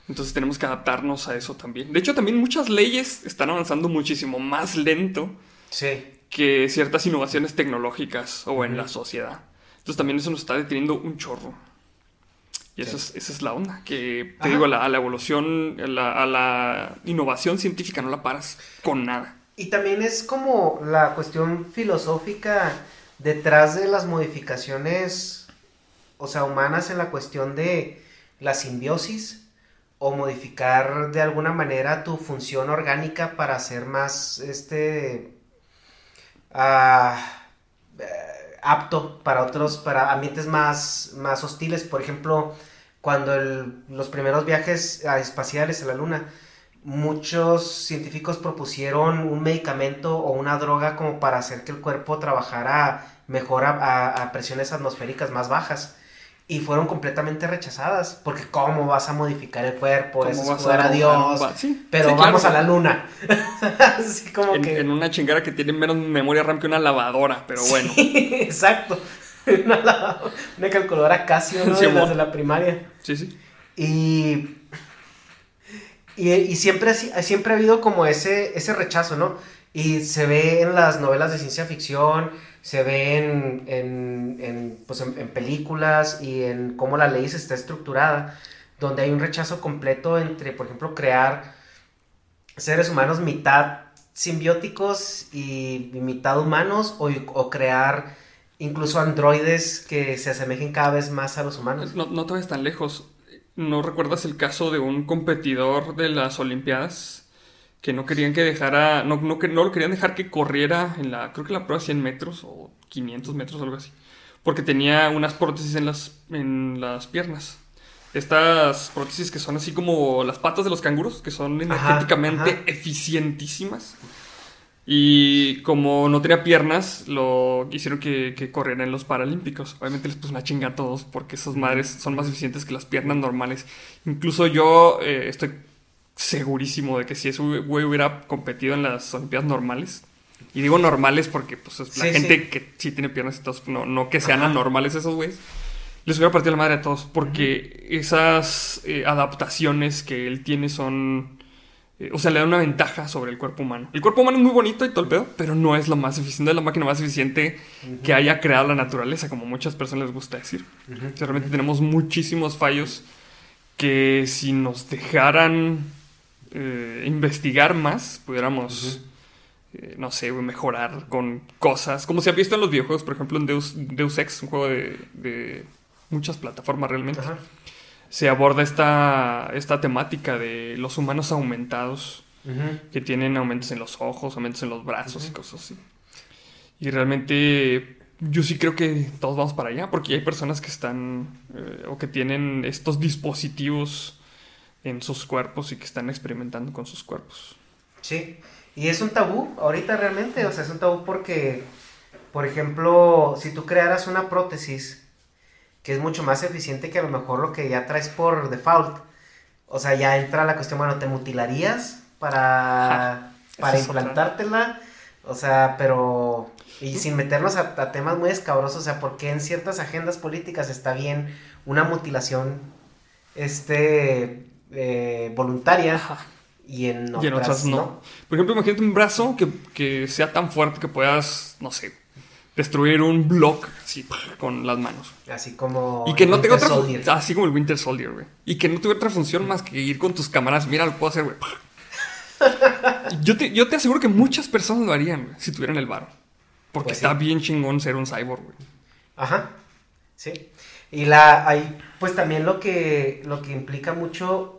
Entonces tenemos que adaptarnos a eso también. De hecho, también muchas leyes están avanzando muchísimo más lento
Sí.
que ciertas innovaciones tecnológicas o en la sociedad. Entonces también eso nos está deteniendo un chorro. Y eso es, esa es la onda, que te
Ajá.
digo, a la, a la evolución, a la, a la innovación científica no la paras con nada.
Y también es como la cuestión filosófica detrás de las modificaciones, o sea, humanas en la cuestión de la simbiosis o modificar de alguna manera tu función orgánica para hacer más, este, ah, eh, apto para otros, para ambientes más, más hostiles. Por ejemplo, cuando los primeros viajes espaciales a la Luna, muchos científicos propusieron un medicamento o una droga como para hacer que el cuerpo trabajara mejor a presiones atmosféricas más bajas. Y fueron completamente rechazadas, porque ¿cómo vas a modificar el cuerpo?
¿Cómo
Eso es
vas
jugar a Dios.
un va- sí,
pero
sí,
vamos
claro.
a la luna. Así como
En,
que...
en una chingada que tiene menos memoria RAM que una lavadora, pero bueno.
Exacto. Una, la- una calculadora Casio, ¿no? De las de la primaria.
Sí, sí.
Y, y, y siempre, siempre ha habido como ese, ese rechazo, ¿no? Y se ve en las novelas de ciencia ficción, se ve en, en, en, pues en, películas y en cómo la ley se está estructurada, donde hay un rechazo completo entre, por ejemplo, crear seres humanos mitad simbióticos y, mitad humanos o, o crear incluso androides que se asemejen cada vez más a los humanos.
No, no te vayas tan lejos. ¿No recuerdas el caso de un competidor de las Olimpiadas que no querían que dejara, no, no, que- no lo querían dejar que corriera en la, creo que la prueba 100 metros o 500 metros o algo así, porque tenía unas prótesis en las, en las piernas. Estas prótesis que son así como las patas de los canguros, que son energéticamente
ajá.
eficientísimas. Y como no tenía piernas, lo hicieron que, que corriera en los Paralímpicos. Obviamente les puso una chinga a todos porque esas madres son más eficientes que las piernas normales. Incluso yo eh, estoy segurísimo de que si ese güey hubiera competido en las Olimpiadas normales, y digo normales porque pues es la
Sí,
gente
sí.
que sí tiene piernas y todos, no, no que sean
Ajá.
anormales esos güeyes, les hubiera partido la madre a todos porque esas eh, adaptaciones que él tiene son... eh, o sea, le da una ventaja sobre el cuerpo humano. El cuerpo humano es muy bonito y todo el pedo, pero no es lo más eficiente, es la máquina más eficiente que haya creado la naturaleza, como muchas personas les gusta decir. O sea, realmente tenemos muchísimos fallos que si nos dejaran eh, investigar más, pudiéramos, eh, no sé, mejorar con cosas, como se ha visto en los videojuegos, por ejemplo en Deus, Deus Ex, un juego de, de muchas plataformas realmente, se aborda esta, esta temática de los humanos aumentados, que tienen aumentos en los ojos, aumentos en los brazos y cosas así. Y realmente yo sí creo que todos vamos para allá, porque hay personas que están eh, o que tienen estos dispositivos en sus cuerpos y que están experimentando con sus cuerpos.
Sí, y es un tabú ahorita realmente, o sea, es un tabú porque, por ejemplo, si tú crearas una prótesis que es mucho más eficiente que a lo mejor lo que ya traes por default, o sea, ya entra la cuestión, bueno, ¿te mutilarías para,
Ajá,
para implantártela? O sea, pero... Y sin meternos a, a temas muy escabrosos, o sea, porque en ciertas agendas políticas está bien una mutilación este eh, voluntaria y en otras,
y en otras no. Por ejemplo, imagínate un brazo que, que sea tan fuerte que puedas, no sé, destruir un block así con las manos.
Así como.
Y que no
el
tenga
Winter
otra
Soldier.
Así como el Winter Soldier, güey. Y que no tuviera otra función más que ir con tus cámaras. Mira, lo puedo hacer, güey. yo, te, yo te aseguro que muchas personas lo harían, güey, si tuvieran el varo. Porque
Pues
está
sí.
bien chingón ser un cyborg, güey.
Ajá. Sí. Y la hay pues también lo que lo que implica mucho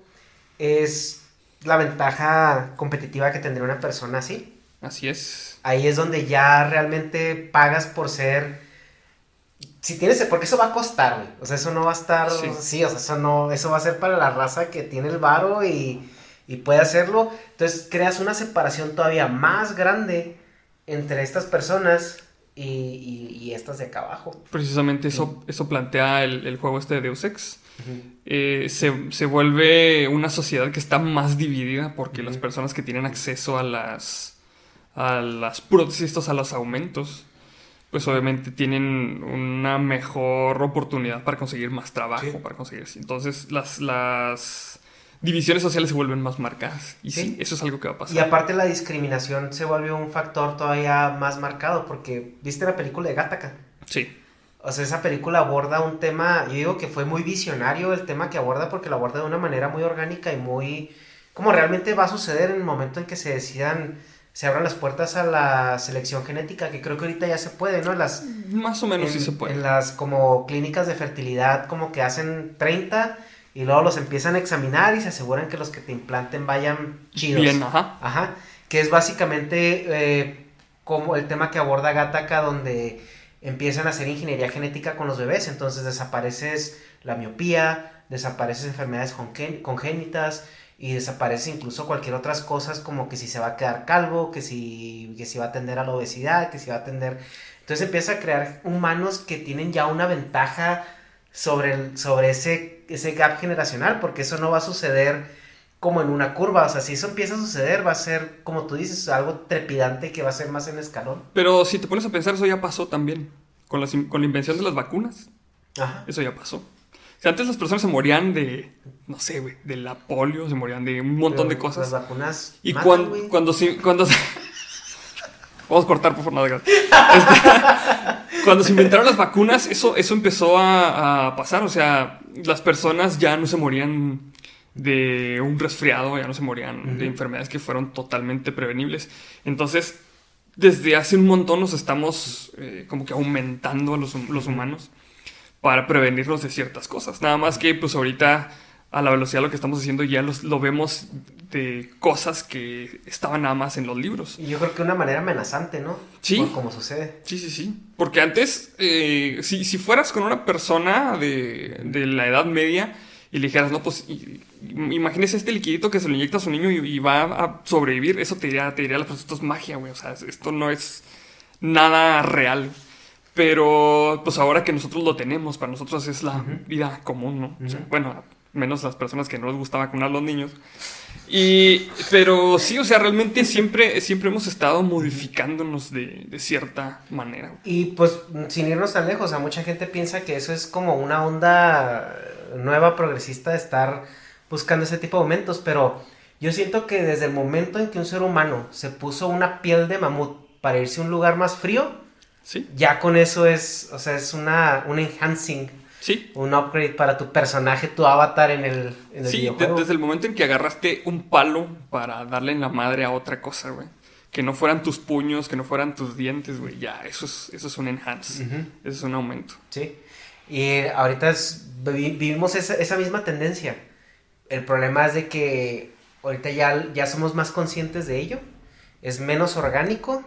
es la ventaja competitiva que tendría una persona así.
Así es.
Ahí es donde ya realmente pagas por ser si tienes porque eso va a costar, güey. O sea, eso no va a estar
Sí.
sí, o sea, eso no eso va a ser para la raza que tiene el varo y y puede hacerlo. Entonces, creas una separación todavía más grande entre estas personas y, y- y estas de acá abajo.
Precisamente eso, eso plantea el, el juego este de Deus Ex. Eh, se, se vuelve una sociedad que está más dividida porque las personas que tienen acceso a las a las prótesis, a los aumentos, pues obviamente tienen una mejor oportunidad para conseguir más trabajo,
Sí.
para conseguir entonces las, las divisiones sociales se vuelven más marcadas y sí,
Sí.
eso es algo que va a pasar.
Y aparte la discriminación se vuelve un factor todavía más marcado porque viste la película de Gattaca.
Sí,
O sea, esa película aborda un tema, yo digo que fue muy visionario el tema que aborda porque lo aborda de una manera muy orgánica y muy como realmente va a suceder en el momento en que se decidan se abran las puertas a la selección genética, que creo que ahorita ya se puede, ¿no? Las
más o menos
en,
sí se puede.
en las como clínicas de fertilidad como que hacen 30 y luego los empiezan a examinar y se aseguran que los que te implanten vayan chidos.
Bien, ajá.
Ajá, que es básicamente eh, como el tema que aborda Gattaca donde empiezan a hacer ingeniería genética con los bebés, entonces desapareces la miopía, desapareces enfermedades congénitas y desaparece incluso cualquier otras cosas como que si se va a quedar calvo, que si, que si va a atender a la obesidad, que si va a atender... Entonces empieza a crear humanos que tienen ya una ventaja sobre, el, sobre ese, ese gap generacional, porque eso no va a suceder como en una curva, o sea, si eso empieza a suceder va a ser, como tú dices, algo trepidante que va a ser más en escalón.
Pero si te pones a pensar, eso ya pasó también. Con, las con la invención de las vacunas.
Ajá.
Eso ya pasó. O sea, antes las personas se morían de, no sé, güey, de la polio, se morían de un montón de cosas.
Las vacunas.
Y
matan,
cuan-
güey.
cuando se, cuando se- Vamos a cortar, por favor, nada. Este, cuando se inventaron las vacunas, eso, eso empezó a, a pasar. O sea, las personas ya no se morían de un resfriado, ya no se morían de enfermedades que fueron totalmente prevenibles. Entonces, desde hace un montón nos estamos eh, como que aumentando a los, los humanos para prevenirnos de ciertas cosas. Nada más que pues ahorita a la velocidad de lo que estamos haciendo ya los, lo vemos de cosas que estaban nada más en los libros.
Y yo creo que una manera amenazante, ¿no?
Sí.
Por como sucede.
Sí, sí, sí. Porque antes, eh, si, si fueras con una persona de, de la edad media y le dijeras, no, pues i- imagínese este liquidito que se lo inyecta a su niño y, y va a sobrevivir, eso te diría, te diría, pues esto es magia, güey. O sea, esto no es nada real. Pero pues ahora que nosotros lo tenemos, para nosotros es la vida común, ¿no? O sea, bueno, menos las personas que no les gusta vacunar a los niños. Y, pero sí, o sea, realmente siempre, siempre hemos estado modificándonos de, de cierta manera.
Y pues, sin irnos tan lejos, o sea, mucha gente piensa que eso es como una onda nueva progresista de estar buscando ese tipo de aumentos, pero yo siento que desde el momento en que un ser humano se puso una piel de mamut para irse a un lugar más frío,
Sí,
ya con eso es, o sea, es una, un enhancing.
Sí.
Un upgrade para tu personaje, tu avatar en el, en el
Sí, de- desde el momento en que agarraste un palo para darle en la madre a otra cosa, güey. Que no fueran tus puños, que no fueran tus dientes, güey. Ya, eso es, eso es un enhance. Eso es un aumento.
Sí. Y ahorita es- vivimos esa, esa misma tendencia. El problema es de que ahorita ya, ya somos más conscientes de ello. Es menos orgánico.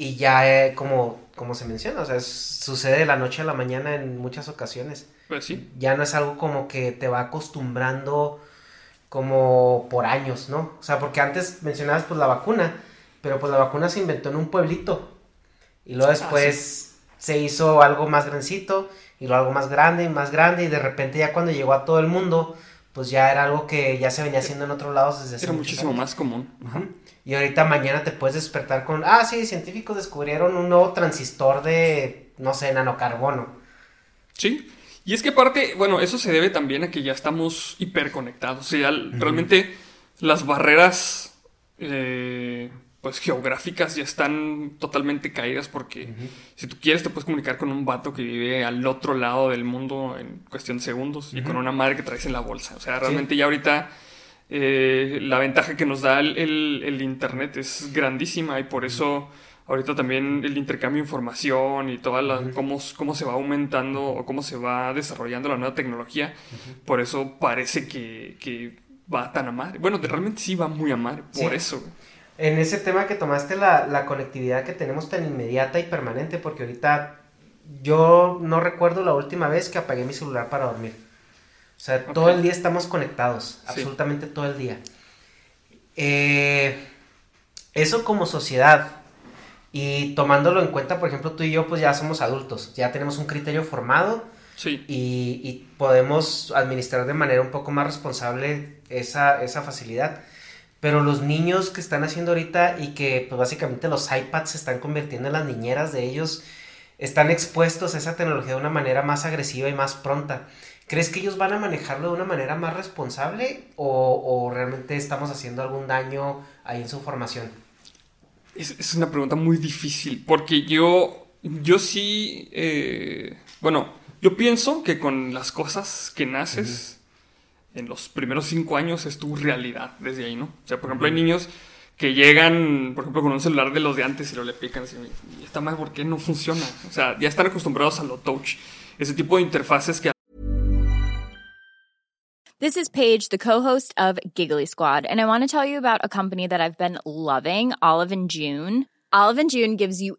Y ya, eh, como, como se menciona, o sea, es- sucede de la noche a la mañana en muchas ocasiones.
Pues sí.
Ya no es algo como que te va acostumbrando como por años, ¿no? O sea, porque antes mencionabas pues la vacuna, pero pues la vacuna se inventó en un pueblito. Y luego después se hizo algo más grandecito, y luego algo más grande, y más grande, y de repente ya cuando llegó a todo el mundo, pues ya era algo que ya se venía haciendo en otros lados desde hace
Era muchísimo
años.
más común. Ajá.
Y ahorita mañana te puedes despertar con, ah, sí, científicos descubrieron un nuevo transistor de, no sé, nanocarbono.
Sí. Y es que aparte, bueno, eso se debe también a que ya estamos hiperconectados. O sea, realmente las barreras eh, pues geográficas ya están totalmente caídas porque si tú quieres te puedes comunicar con un vato que vive al otro lado del mundo en cuestión de segundos y con una madre que traes en la bolsa. O sea, realmente ya ahorita eh, la ventaja que nos da el, el- el internet es grandísima y por eso ahorita también el intercambio de información y toda la cómo, cómo se va aumentando o cómo se va desarrollando la nueva tecnología, por eso parece que, que va tan a madre. Bueno, realmente sí va muy a madre, por
Sí.
eso.
En ese tema que tomaste la, la conectividad que tenemos tan inmediata y permanente, porque ahorita yo no recuerdo la última vez que apagué mi celular para dormir. O sea, todo
Ok.
el día estamos conectados,
Sí.
absolutamente todo el día. Eh, eso como sociedad, y tomándolo en cuenta, por ejemplo, tú y yo pues ya somos adultos, ya tenemos un criterio formado
Sí.
y, y podemos administrar de manera un poco más responsable esa, esa facilidad. Pero los niños que están haciendo ahorita y que pues básicamente los iPads se están convirtiendo en las niñeras de ellos, están expuestos a esa tecnología de una manera más agresiva y más pronta. ¿Crees que ellos van a manejarlo de una manera más responsable o, o realmente estamos haciendo algún daño ahí en su formación?
Es, es una pregunta muy difícil, porque yo, yo sí, eh, bueno, yo pienso que con las cosas que naces en los primeros cinco años es tu realidad desde ahí, ¿no? O sea, por ejemplo, hay niños que llegan, por ejemplo, con un celular de los de antes y lo le pican así, y está mal, ¿por qué no funciona? O sea, ya están acostumbrados a lo touch. Ese tipo de interfaces que
This is Paige, the co-host of Giggly Squad, and I want to tell you about a company that I've been loving, Olive and June. Olive and June gives you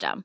system.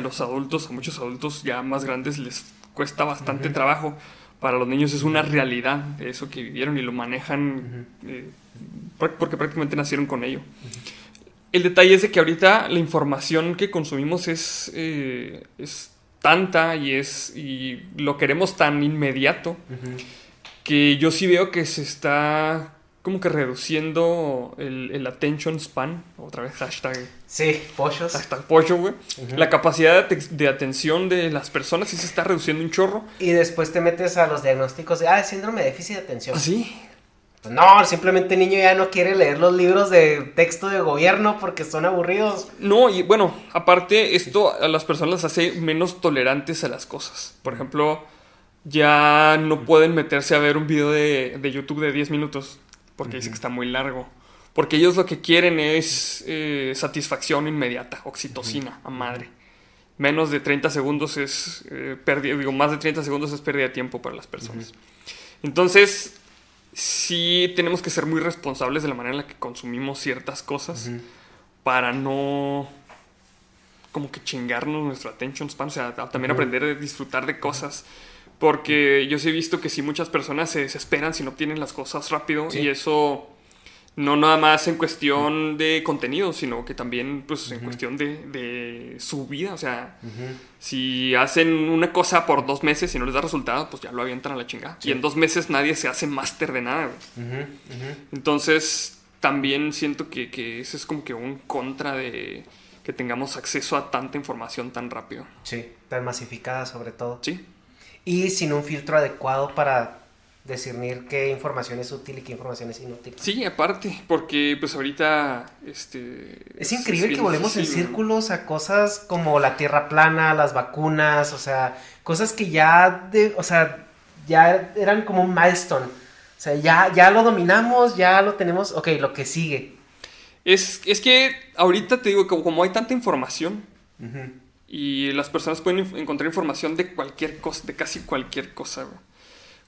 los adultos, a muchos adultos ya más grandes les cuesta bastante trabajo. Para los niños es una realidad eso que vivieron y lo manejan eh, pr- porque prácticamente nacieron con ello. El detalle es de que ahorita la información que consumimos es, eh, es tanta y, es, y lo queremos tan inmediato que yo sí veo que se está como que reduciendo el, el attention span, otra vez hashtag
Sí, pollos.
Hashtag pollo, güey. La capacidad de, de atención de las personas sí se está reduciendo un chorro.
Y después te metes a los diagnósticos de, ah, síndrome de déficit de atención.
Así.
Pues no, simplemente el niño ya no quiere leer los libros de texto de gobierno porque son aburridos.
No, y bueno, aparte, esto a las personas las hace menos tolerantes a las cosas. Por ejemplo, ya no pueden meterse a ver un video de, de YouTube de 10 minutos porque dice que está muy largo. Porque ellos lo que quieren es eh, satisfacción inmediata, oxitocina, a madre. Menos de 30 segundos es eh, pérdida, digo, más de 30 segundos es pérdida de tiempo para las personas. Entonces, sí tenemos que ser muy responsables de la manera en la que consumimos ciertas cosas para no como que chingarnos nuestro attention span, o sea, también aprender a disfrutar de cosas. Porque yo sí he visto que sí muchas personas se desesperan si no obtienen las cosas rápido y eso no nada más en cuestión de contenido, sino que también pues en cuestión de, de su vida, o sea, si hacen una cosa por dos meses y no les da resultado, pues ya lo avientan a la chingada. Y en dos meses nadie se hace máster de nada. Entonces, también siento que, que ese es como que un contra de que tengamos acceso a tanta información tan rápido.
Sí, tan masificada sobre todo.
Sí.
Y sin un filtro adecuado para discernir qué información es útil y qué información es inútil.
Sí, aparte, porque pues ahorita este
Es increíble que volvemos en círculos a cosas como la tierra plana, las vacunas, o sea, cosas que ya, de, o sea, ya eran como un milestone. O sea, ya, ya lo dominamos, ya lo tenemos, ok, lo que sigue.
Es, es que ahorita te digo, como, como hay tanta información y las personas pueden inf- encontrar información de cualquier cosa, de casi cualquier cosa. güey.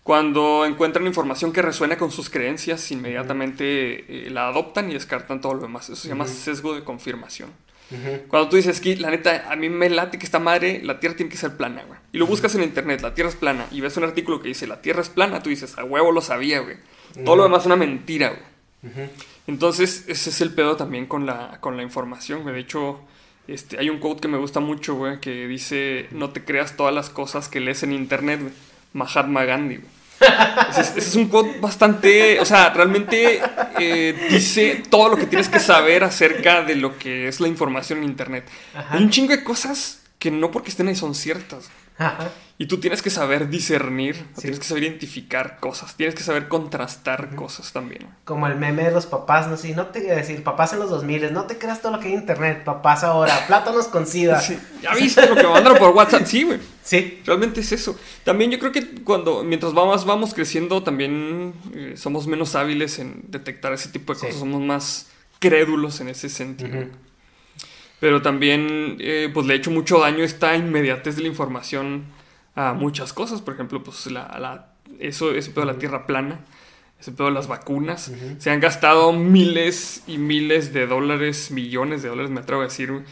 Cuando encuentran información que resuena con sus creencias, inmediatamente eh, la adoptan y descartan todo lo demás. Eso se llama sesgo de confirmación. Cuando tú dices que la neta, a mí me late que esta madre, la Tierra tiene que ser plana, güey. Y lo buscas en internet, la Tierra es plana, y ves un artículo que dice, la Tierra es plana, tú dices, a huevo lo sabía, güey. Todo lo demás es una mentira, güey. Entonces, ese es el pedo también con la, con la información, güey. De hecho, este, hay un quote que me gusta mucho, güey, que dice, no te creas todas las cosas que lees en internet, güey. Mahatma Gandhi, güey. Ese es, ese es un quote bastante, o sea, realmente eh, dice todo lo que tienes que saber acerca de lo que es la información en internet. Hay un chingo de cosas que no porque estén ahí son ciertas. Y tú tienes que saber discernir,
Sí.
tienes que saber identificar cosas, tienes que saber contrastar cosas también.
Como el meme de los papás, no sé, no te decir, papás en los 2000, no te creas todo lo que hay en internet, papás ahora, plátanos con sida.
Sí, ¿Ya viste lo que mandaron por WhatsApp? Sí, güey.
Sí.
Realmente es eso. También yo creo que cuando, mientras vamos, vamos creciendo, también eh, somos menos hábiles en detectar ese tipo de
Sí.
cosas. Somos más crédulos en ese sentido. Pero también, eh, pues le ha hecho mucho daño esta inmediatez de la información a muchas cosas. Por ejemplo, pues la, la- eso, ese pedo de la tierra plana, ese pedo de las vacunas. Se han gastado miles y miles de dólares, millones de dólares, me atrevo a decir,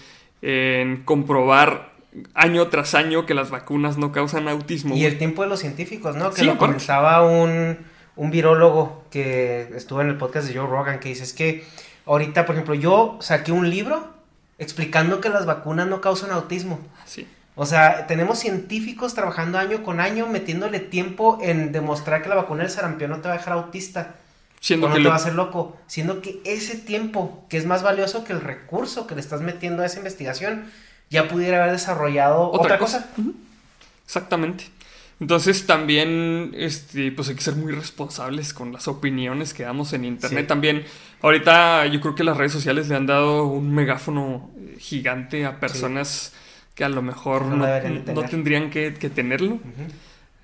en comprobar año tras año que las vacunas no causan autismo.
Y el tiempo de los científicos, ¿no? Que
Sí,
lo
aparte.
comentaba un, un virólogo que estuvo en el podcast de Joe Rogan, que dice, es que ahorita, por ejemplo, yo saqué un libro explicando que las vacunas no causan autismo.
Sí.
O sea, tenemos científicos trabajando año con año, metiéndole tiempo en demostrar que la vacuna del sarampión no te va a dejar autista.
Siendo
o no
que
te
lo-
va a hacer loco. Siendo que ese tiempo, que es más valioso que el recurso que le estás metiendo a esa investigación, ya pudiera haber desarrollado otra, cosa.
Exactamente. Entonces también, este, pues hay que ser muy responsables con las opiniones que damos en internet.
Sí.
También, ahorita yo creo que las redes sociales le han dado un megáfono eh, gigante a personas que a lo mejor
No
tendrían que, que tenerlo.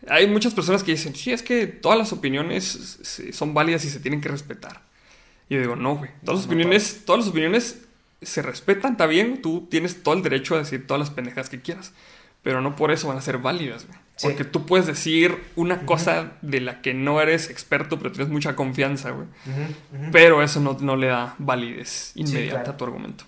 Hay muchas personas que dicen, sí, es que todas las opiniones son válidas y se tienen que respetar. Y yo digo, no, güey. Todas las opiniones, todas las opiniones se respetan, está bien. Tú tienes todo el derecho a decir todas las pendejas que quieras. Pero no por eso van a ser válidas, güey.
Sí.
Porque tú puedes decir una cosa de la que no eres experto, pero tienes mucha confianza, güey. Pero eso no, no le da validez inmediata
claro.
a tu argumento.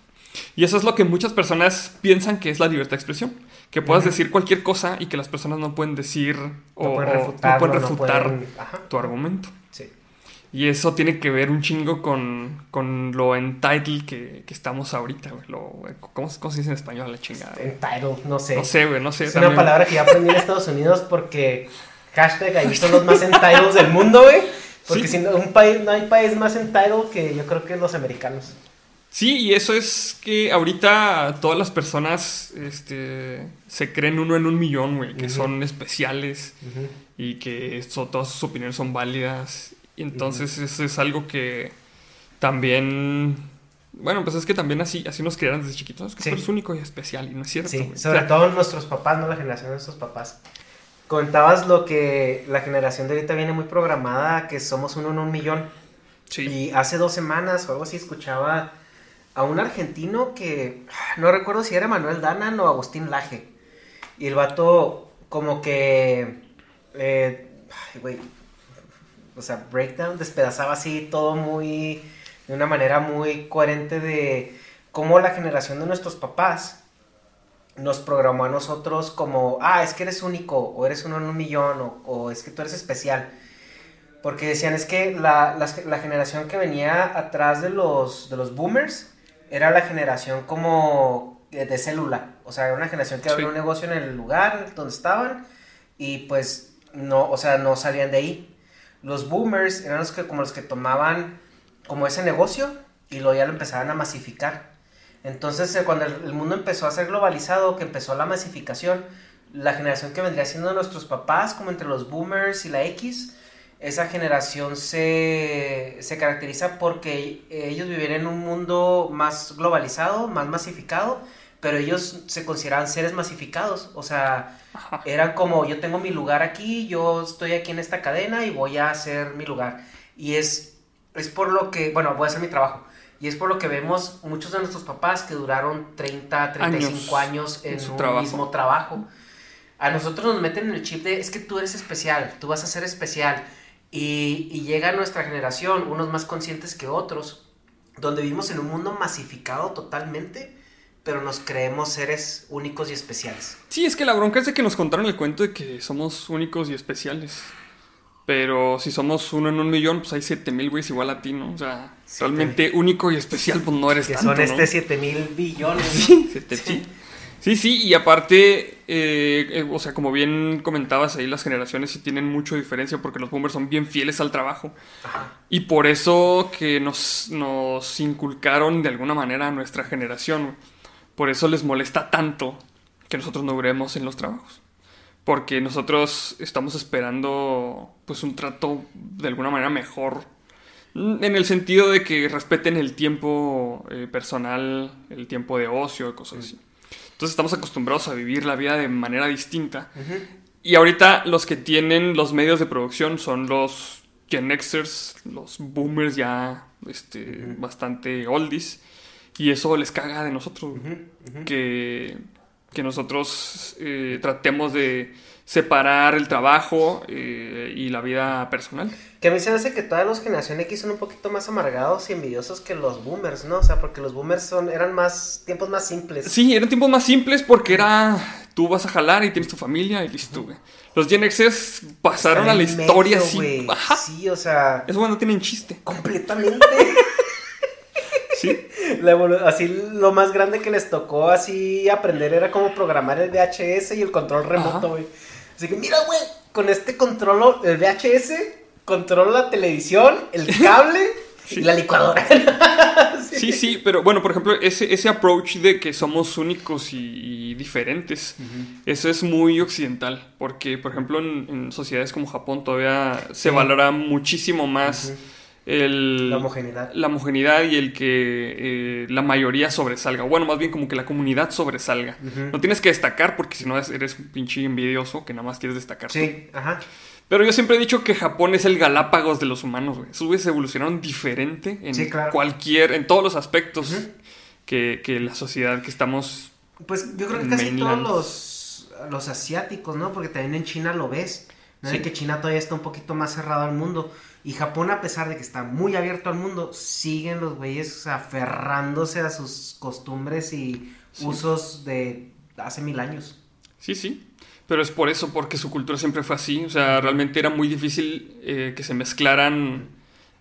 Y eso es lo que muchas personas piensan que es la libertad de expresión. Que puedas decir cualquier cosa y que las personas no pueden decir o,
pueden
o no pueden
no
refutar
pueden-
tu argumento. Y eso tiene que ver un chingo con, con lo entitled que, que estamos ahorita, güey. Lo- ¿cómo, cómo se dice en español la chingada? güey?
Entitled, no sé.
No sé, güey, no sé.
Es
también-
una palabra que ya aprendí en Estados Unidos porque hashtag ahí son los más entitled del mundo, güey. Porque
Sí.
si no, un país, no hay país más entitled que yo creo que los americanos.
Sí, y eso es que ahorita todas las personas este, se creen uno en un millón, güey, que son especiales y que so- todas sus opiniones son válidas. Y entonces eso es algo que también... Bueno, pues es que también así, así nos criaron desde chiquitos, es que
Sí.
tú eres único y especial, y no es cierto.
Sí.
O
sobre
sea,
todo nuestros papás, no la generación de nuestros papás. Comentabas lo que la generación de ahorita viene muy programada, que somos uno en un millón.
Sí.
Y hace dos semanas o algo así escuchaba a un argentino que no recuerdo si era Manuel Danan o Agustín Laje. Y el vato como que... eh, ay, güey. O sea, breakdown, despedazaba así todo muy... De una manera muy coherente de cómo la generación de nuestros papás nos programó a nosotros como, ah, es que eres único, o eres uno en un millón, o, o es que tú eres especial. Porque decían, es que la, la generación que venía atrás de los, de los boomers era la generación como de, de célula. O sea, era una generación que
Sí.
abrió un negocio en el lugar donde estaban y pues no, o sea, no salían de ahí. Los boomers eran los que como los que tomaban como ese negocio y luego ya lo empezaban a masificar. Entonces, eh, cuando el, mundo empezó a ser globalizado, que empezó la masificación, la generación que vendría siendo nuestros papás, como entre los boomers y la X, esa generación se, se caracteriza porque ellos vivían en un mundo más globalizado, más masificado, pero ellos se consideraban seres masificados. O sea,
Ajá.
eran como, yo tengo mi lugar aquí, yo estoy aquí en esta cadena y voy a hacer mi lugar. Y es, es por lo que, bueno, voy a hacer mi trabajo. Y es por lo que vemos muchos de nuestros papás que duraron 30, 35 años, en,
en su
un
trabajo.
mismo trabajo. A nosotros nos meten en el chip de, es que tú eres especial, tú vas a ser especial. Y, y llega nuestra generación, unos más conscientes que otros, donde vivimos en un mundo masificado totalmente, pero nos creemos seres únicos y especiales.
Sí, es que la bronca es de que nos contaron el cuento de que somos únicos y especiales. Pero si somos uno en un millón, pues hay 7000 güeyes igual a ti, ¿no? O sea,
Siete
realmente único y especial, pues no eres
Que
tanto,
son este
¿no?
7 mil billones. ¿no?
Sí, sí. Sí, sí, y aparte, eh, eh, o sea, como bien comentabas ahí, las generaciones sí tienen mucha diferencia porque los boomers son bien fieles al trabajo. Y por eso que nos, nos inculcaron de alguna manera a nuestra generación. güey. Por eso les molesta tanto que nosotros no duremos en los trabajos. Porque nosotros estamos esperando pues un trato de alguna manera mejor. Mm, En el sentido de que respeten el tiempo eh, personal, el tiempo de ocio, cosas así. Entonces estamos acostumbrados a vivir la vida de manera distinta. Y ahorita los que tienen los medios de producción son los Gen Xers, los boomers ya este, bastante oldies. Y eso les caga de nosotros. Que, que nosotros eh, tratemos de separar el trabajo eh, y la vida personal.
Que a mí se me hace que todas las generación X son un poquito más amargados y envidiosos que los boomers, ¿no? O sea, porque los boomers son, eran más, tiempos más simples.
Sí, eran tiempos más simples porque era tú vas a jalar y tienes tu familia y listo, güey. Los Gen Xers pasaron a la historia así.
Sí, o sea,
Eso no tienen chiste.
completamente.
Sí.
La así lo más grande que les tocó así aprender era cómo programar el VHS y el control remoto, güey. Así que mira, güey, con este controlo el VHS, controlo la televisión, el cable y la licuadora.
Sí, sí, pero bueno, por ejemplo, ese, ese approach de que somos únicos y, y diferentes, eso es muy occidental, porque, por ejemplo, en, en sociedades como Japón todavía se valora muchísimo más el,
La homogeneidad.
la homogeneidad y el que eh, la mayoría sobresalga. Bueno, más bien como que la comunidad sobresalga. No tienes que destacar porque si no es- eres un pinche envidioso que nada más quieres destacar. tú.
Sí, ajá.
Pero yo siempre he dicho que Japón es el Galápagos de los humanos, güey. Esos güeyes evolucionaron diferente en
Sí, claro.
cualquier, en todos los aspectos que, que la sociedad que estamos.
Pues yo creo que casi
Mainland.
todos los, los asiáticos, ¿no? Porque también en China lo ves. ¿no?
Sí.
Que China todavía está un poquito más cerrado al mundo. Y Japón, a pesar de que está muy abierto al mundo, siguen los güeyes aferrándose a sus costumbres y usos de hace mil años.
Sí, sí. Pero es por eso, porque su cultura siempre fue así. O sea, realmente era muy difícil eh, que se mezclaran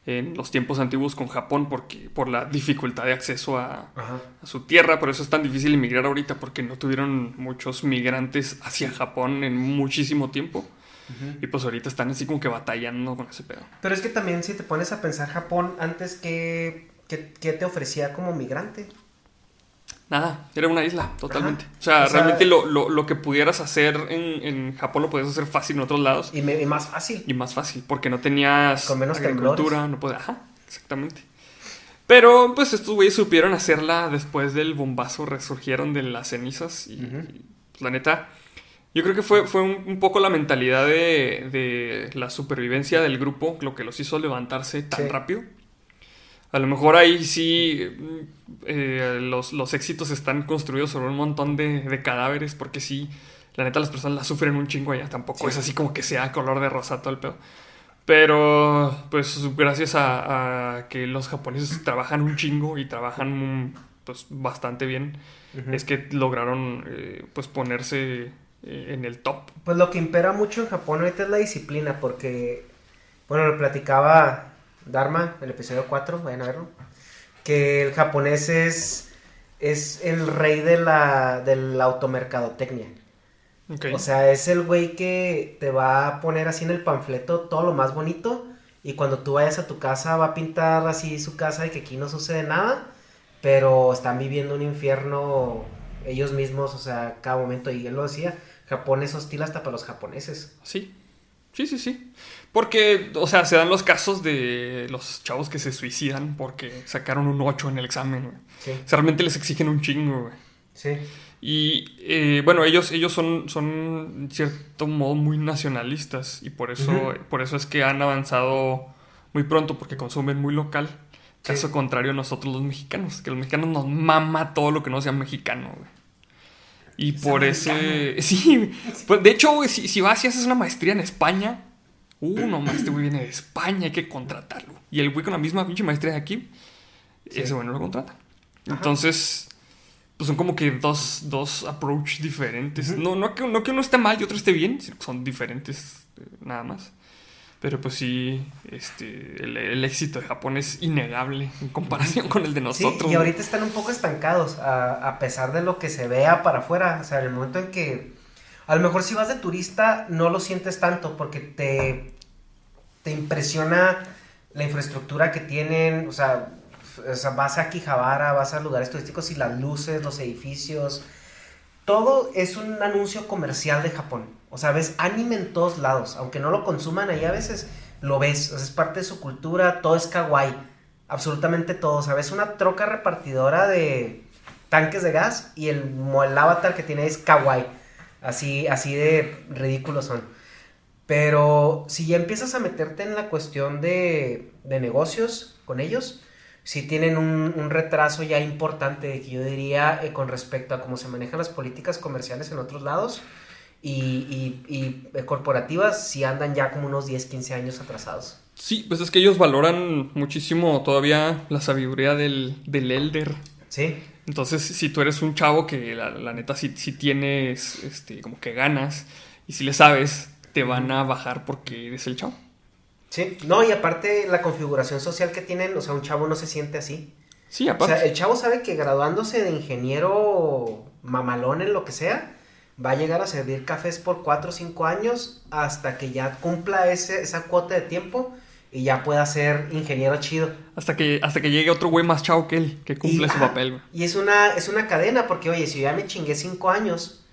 en los tiempos antiguos con Japón porque por la dificultad de acceso a, a su tierra. Por eso es tan difícil emigrar ahorita, porque no tuvieron muchos migrantes hacia Japón en muchísimo tiempo. Y pues ahorita están así como que batallando con ese pedo.
Pero es que también si te pones a pensar Japón antes que, que, que te ofrecía como migrante.
Nada, era una isla, totalmente. O sea,
O sea,
realmente lo, lo- lo que pudieras hacer en, en Japón lo podías hacer fácil en otros lados.
Y, me- y más fácil.
Y más fácil, porque no tenías
Con menos
agricultura, no podías. Ajá, exactamente. Pero pues estos güeyes supieron hacerla después del bombazo, resurgieron de las cenizas y, y, pues, la neta, Yo creo que fue, fue un, un poco la mentalidad de, de la supervivencia del grupo lo que los hizo levantarse tan
Sí.
rápido. A lo mejor ahí sí eh, los, los éxitos están construidos sobre un montón de, de cadáveres, porque sí, la neta las personas la sufren un chingo allá. Tampoco es así como que sea color de rosa todo el pedo. Pero, pues, gracias a, a que los japoneses trabajan un chingo y trabajan pues, bastante bien, es que lograron eh, pues ponerse en el top.
Pues lo que impera mucho en Japón ahorita es la disciplina, porque, bueno, lo platicaba Dharma, el episodio 4, vayan a verlo, que el japonés es, es el rey de la, de la automercadotecnia. O sea, es el güey que te va a poner así en el panfleto todo lo más bonito y cuando tú vayas a tu casa va a pintar así su casa de que aquí no sucede nada, pero están viviendo un infierno ellos mismos, o sea, cada momento. Y él lo decía, Japón es hostil hasta para los japoneses.
Sí, sí, sí, sí. Porque, o sea, se dan los casos de los chavos que se suicidan porque sacaron un 8 en el examen, güey.
Sí.
O sea, realmente les exigen un chingo, güey.
Sí.
Y eh, bueno, ellos, ellos son, son en cierto modo muy nacionalistas y por eso, por eso es que han avanzado muy pronto porque consumen muy local.
Sí.
Caso contrario a nosotros los mexicanos, que los mexicanos nos mama todo lo que no sea mexicano, güey. Y por ese... Sí, pues de hecho, güey, si, si vas y haces una maestría en España, uh, no más, este güey viene de España, hay que contratarlo. Y el güey con la misma pinche maestría de aquí, ese güey no lo contrata. Entonces, pues son como que dos, dos approach diferentes. no, no, que, no que uno esté mal y otro esté bien, son diferentes eh, nada más. Pero pues sí, este, el, el éxito de Japón es innegable en comparación con el de
Sí,
nosotros.
y ahorita están un poco estancados, a, a pesar de lo que se vea para afuera. O sea, en el momento en que. A lo mejor si vas de turista no lo sientes tanto porque te, te impresiona la infraestructura que tienen. O sea, o sea, vas a Quijabara, vas a lugares turísticos y las luces, los edificios. Todo es un anuncio comercial de Japón. O sea, ves anime en todos lados. Aunque no lo consuman ahí a veces, lo ves. O sea, es parte de su cultura. Todo es kawaii. Absolutamente todo. O sea, ves una troca repartidora de tanques de gas y el, el avatar que tiene es kawaii. Así, así de ridículos son. Pero si ya empiezas a meterte en la cuestión de, de negocios con ellos, si tienen un, un retraso ya importante, que yo diría, eh, con respecto a cómo se manejan las políticas comerciales en otros lados y, y- y, eh, corporativas, si andan ya como unos 10, 15 años atrasados.
Sí, pues es que ellos valoran muchísimo todavía la sabiduría del, del elder.
Sí,
Entonces, si tú eres un chavo que la, la neta sí, sí tienes este, como que ganas y si le sabes, te van a bajar porque eres el chavo.
sí. No, y aparte la configuración social que tienen, o sea, un chavo no se siente así.
Sí,
O
aparte.
sea, el chavo sabe que graduándose de ingeniero mamalón en lo que sea, va a llegar a servir cafés por 4 o 5 años hasta que ya cumpla ese, esa cuota de tiempo y ya pueda ser ingeniero chido.
Hasta que, hasta que llegue otro güey más chavo que él, que cumple
Y,
su papel, güey.
Y es una, es una cadena, porque oye, si yo ya me chingué 5 años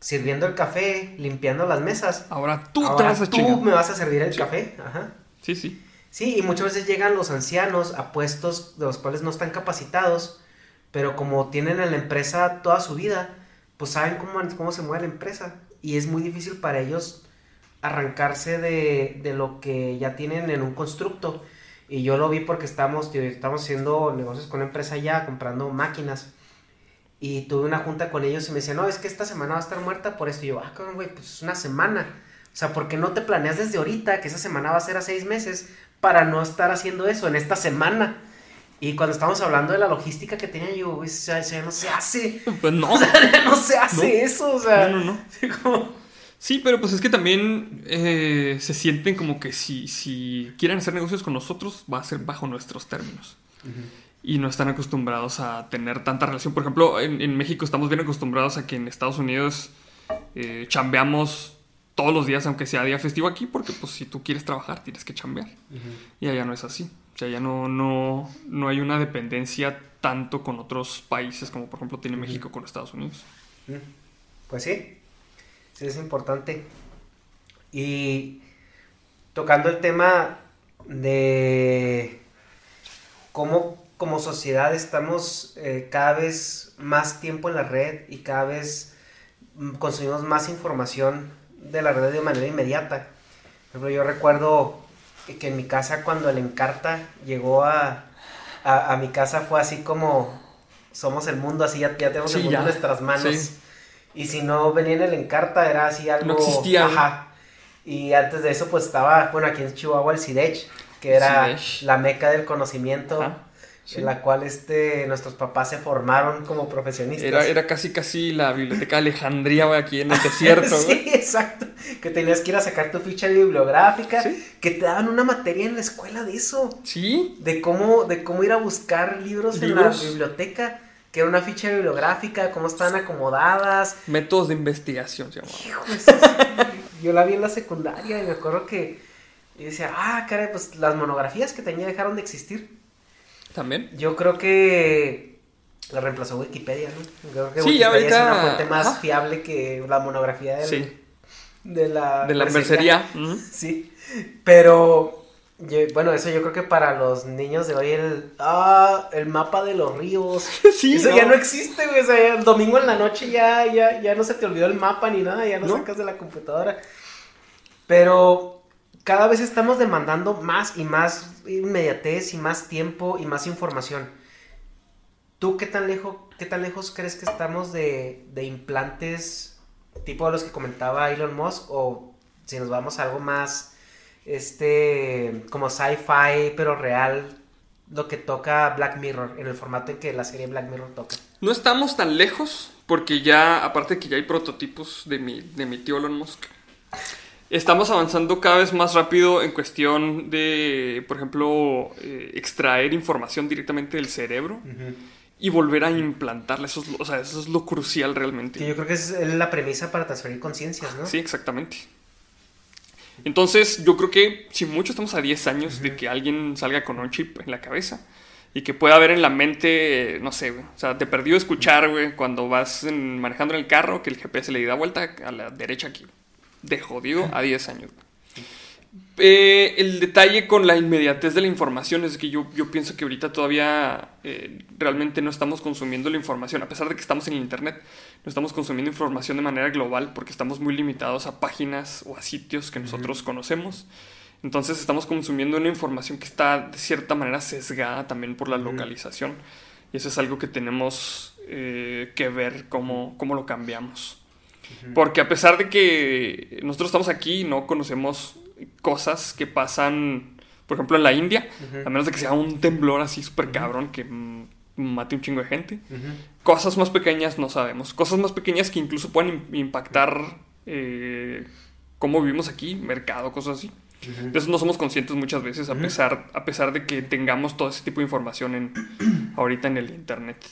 sirviendo el café, limpiando las mesas,
Ahora tú te vas a
tú
chingar.
me vas a servir el café. Ajá.
Sí, sí.
Sí, y muchas veces llegan los ancianos a puestos de los cuales no están capacitados, pero como tienen en la empresa toda su vida, pues saben cómo, cómo se mueve la empresa. Y es muy difícil para ellos arrancarse de, de lo que ya tienen en un constructo. Y yo lo vi porque estamos, estamos haciendo negocios con una empresa ya, comprando máquinas. Y tuve una junta con ellos y me decían, no, es que esta semana va a estar muerta por esto. Y yo, ah, cabrón, güey, pues es una semana. O sea, ¿por qué no te planeas desde ahorita que esa semana va a ser a seis meses para no estar haciendo eso en esta semana? Y cuando estamos hablando de la logística que tenía yo, güey, o sea, ya no se hace.
Pues no.
O sea, ya no se hace
No.
eso, o sea.
No, no, no.
sí, como-
Sí, pero pues es que también eh, se sienten como que si, si quieren hacer negocios con nosotros, va a ser bajo nuestros términos. Y no están acostumbrados a tener tanta relación. Por ejemplo, en, en México estamos bien acostumbrados a que en Estados Unidos eh, chambeamos todos los días, aunque sea día festivo aquí, porque pues si tú quieres trabajar tienes que chambear. Y allá no es así. O sea, ya no, no, no hay una dependencia tanto con otros países como por ejemplo tiene México con Estados Unidos.
Pues sí, sí es importante. Y tocando el tema de cómo como sociedad estamos eh, cada vez más tiempo en la red y cada vez consumimos más información de la red de manera inmediata. Por ejemplo, yo recuerdo que, en mi casa cuando el Encarta llegó a, a, a mi casa fue así como somos el mundo, así ya, ya tenemos
Sí,
el mundo
ya.
en nuestras manos.
Sí.
Y si no venía en el Encarta era así algo...
No existía.
Ajá. Y antes de eso pues estaba, bueno, aquí en Chihuahua el CIDECH, que era
CIDECH.
la meca del conocimiento.
Ajá, sí.
En la cual este, nuestros papás se formaron como profesionistas.
Era, era casi casi la biblioteca de Alejandría, güey, aquí en el desierto,
sí,
güey.
exacto. Que tenías que ir a sacar tu ficha bibliográfica.
Sí.
Que te daban una materia en la escuela de eso.
Sí,
De cómo, de cómo ir a buscar libros, en la biblioteca. Que era una ficha bibliográfica, cómo estaban acomodadas.
métodos de investigación se llamaba.
Hijo, eso yo la vi en la secundaria y me acuerdo que y decía, ah, caray, pues las monografías que tenía dejaron de existir.
También.
Yo creo que la reemplazó Wikipedia, ¿no? Creo que
Sí, ya
Wikipedia es
ahorita-
una fuente más
ajá.
fiable que la monografía del-
Sí.
de la
De la mercería.
Sí, pero yo- bueno, eso yo creo que para los niños de hoy el ah, el mapa de los ríos.
Sí,
eso
no.
ya no existe, güey, o sea, el domingo en la noche ya ya ya no se te olvidó el mapa ni nada, ya
No.
sacas de la computadora. Pero cada vez estamos demandando más y más inmediatez y más tiempo y más información. ¿Tú qué tan lejos, qué tan lejos crees que estamos de, de implantes tipo los que comentaba Elon Musk? O si nos vamos a algo más, este, como sci-fi, pero real, lo que toca Black Mirror, en el formato en que la serie Black Mirror toca.
No estamos tan lejos, porque ya, aparte que ya hay prototipos de mi, de mi tío Elon Musk, estamos avanzando cada vez más rápido en cuestión de, por ejemplo, eh, extraer información directamente del cerebro y volver a implantarla. Eso es, lo- o sea, eso es lo crucial
Que
realmente.
yo creo que es la premisa para transferir conciencias, ¿no?
Sí, exactamente. Entonces, yo creo que si mucho estamos a 10 años de que alguien salga con un chip en la cabeza y que pueda ver en la mente, no sé, güey, o sea, te perdió escuchar, güey, cuando vas en- manejando en el carro que el GPS le da vuelta a la derecha aquí. De jodido a 10 años. Eh, el detalle con la inmediatez de la información es que yo, yo pienso que ahorita todavía eh, realmente no estamos consumiendo la información, a pesar de que estamos en Internet, no estamos consumiendo información de manera global porque estamos muy limitados a páginas o a sitios que nosotros conocemos. Entonces estamos consumiendo una información que está de cierta manera sesgada también por la localización. Y eso es algo que tenemos eh, que ver cómo, cómo lo cambiamos. Porque a pesar de que nosotros estamos aquí y no conocemos cosas que pasan, por ejemplo, en la India, a menos de que sea un temblor así súper cabrón que mate un chingo de gente, cosas más pequeñas no sabemos. Cosas más pequeñas que incluso pueden im- impactar eh, cómo vivimos aquí, mercado, cosas así. De eso no somos conscientes muchas veces, a, pesar, a pesar de que tengamos todo ese tipo de información en, ahorita en el Internet.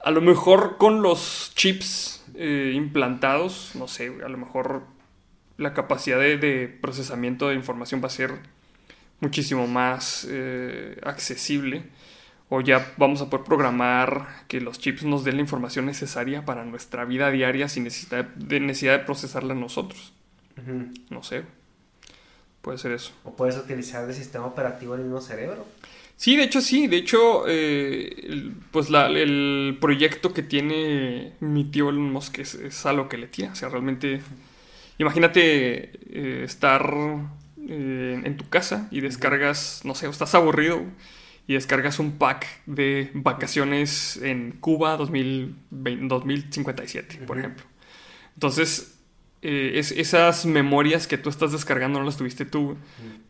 A lo mejor con los chips eh, implantados, no sé, a lo mejor la capacidad de, de procesamiento de información va a ser muchísimo más eh, accesible. O ya vamos a poder programar que los chips nos den la información necesaria para nuestra vida diaria sin necesidad de, necesidad de procesarla nosotros. No sé. Puede ser eso.
O puedes utilizar el sistema operativo del mismo cerebro.
Sí, de hecho sí, de hecho, eh, pues la- el proyecto que tiene mi tío Elon Musk es, es a lo que le tira. O sea, realmente, imagínate eh, estar eh, en tu casa y descargas, no sé, estás aburrido y descargas un pack de vacaciones en Cuba 2020 2057, por ejemplo. Entonces, eh, es, esas memorias que tú estás descargando no las tuviste tú,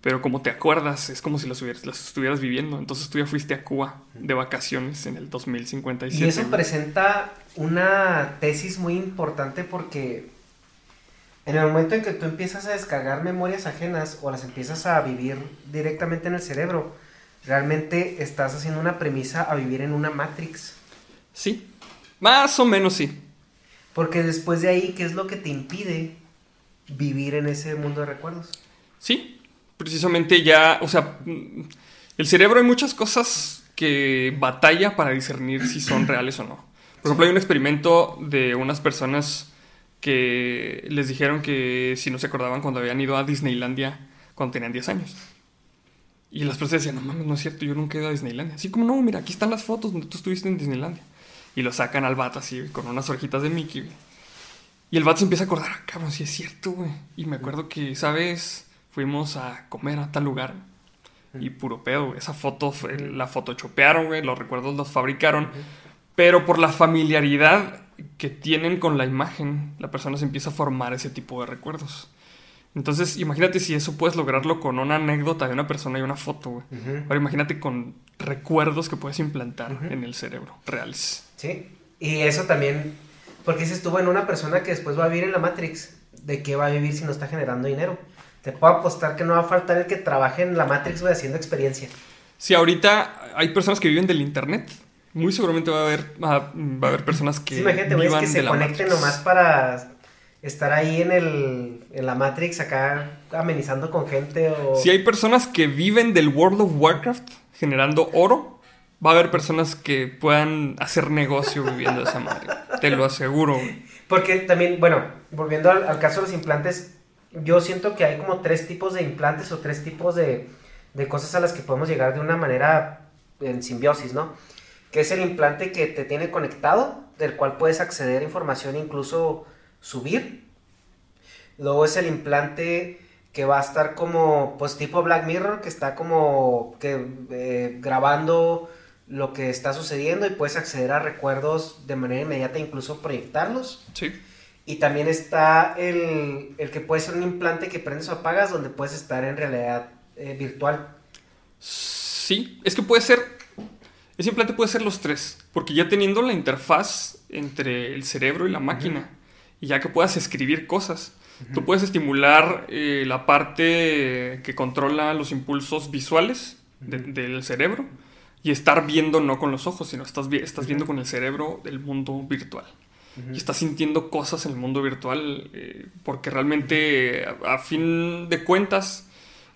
pero como te acuerdas, es como si las, hubieras- las estuvieras viviendo. Entonces tú ya fuiste a Cuba de vacaciones en el 2057.
Y eso presenta una tesis muy importante porque en el momento en que tú empiezas a descargar memorias ajenas o las empiezas a vivir directamente en el cerebro, realmente estás haciendo una premisa a vivir en una Matrix.
Sí, más o menos sí.
Porque después de ahí, ¿qué es lo que te impide vivir en ese mundo de recuerdos?
Sí, precisamente ya, o sea, el cerebro hay muchas cosas que batalla para discernir si son reales o no. Por ejemplo, hay un experimento de unas personas que les dijeron que si no se acordaban cuando habían ido a Disneylandia cuando tenían 10 años. Y las personas decían, no mames, no es cierto, yo nunca he ido a Disneylandia. Así como, no, mira, aquí están las fotos donde tú estuviste en Disneylandia. Y lo sacan al vato así, con unas orejitas de Mickey. güey. Y el vato se empieza a acordar, "Ah, cabrón, sí es cierto, güey. Y me acuerdo que, ¿sabes? Fuimos a comer a tal lugar. Y puro pedo, güey. Esa foto, fue- la photoshopearon, güey. Los recuerdos los fabricaron. Pero por la familiaridad que tienen con la imagen, la persona se empieza a formar ese tipo de recuerdos. Entonces, imagínate si eso puedes lograrlo con una anécdota de una persona y una foto, güey. Ahora imagínate con recuerdos que puedes implantar en el cerebro, reales.
Sí. Y eso también, porque dices tú, bueno, una persona que después va a vivir en la Matrix, ¿de qué va a vivir si no está generando dinero? Te puedo apostar que no va a faltar el que trabaje en la Matrix, güey, haciendo experiencia.
Si ahorita hay personas que viven del internet, muy seguramente va a haber, va, va a haber personas que
Sí, imagínate, güey, es que se conecten
Matrix.
nomás para estar ahí en, el, en la Matrix, acá amenizando con gente o...
Si hay personas que viven del World of Warcraft generando oro, va a haber personas que puedan hacer negocio viviendo de esa madre. Te lo aseguro.
Porque también, bueno, volviendo al, al caso de los implantes, yo siento que hay como tres tipos de implantes o tres tipos de, de cosas a las que podemos llegar de una manera en simbiosis, ¿no? Que es el implante que te tiene conectado, del cual puedes acceder a información incluso subir. Luego es el implante que va a estar como, pues tipo Black Mirror, que está como que eh, grabando lo que está sucediendo y puedes acceder a recuerdos de manera inmediata, incluso proyectarlos.
Sí.
Y también está el, el que puede ser un implante que prendes o apagas, donde puedes estar en realidad eh, virtual.
Sí, es que puede ser. Ese implante puede ser los tres. Porque ya teniendo la interfaz entre el cerebro y la máquina, y ya que puedas escribir cosas, tú puedes estimular eh, la parte que controla los impulsos visuales de- del cerebro y estar viendo no con los ojos, sino estás, vi- estás viendo con el cerebro el mundo virtual. Y estás sintiendo cosas en el mundo virtual eh, porque realmente a, a fin de cuentas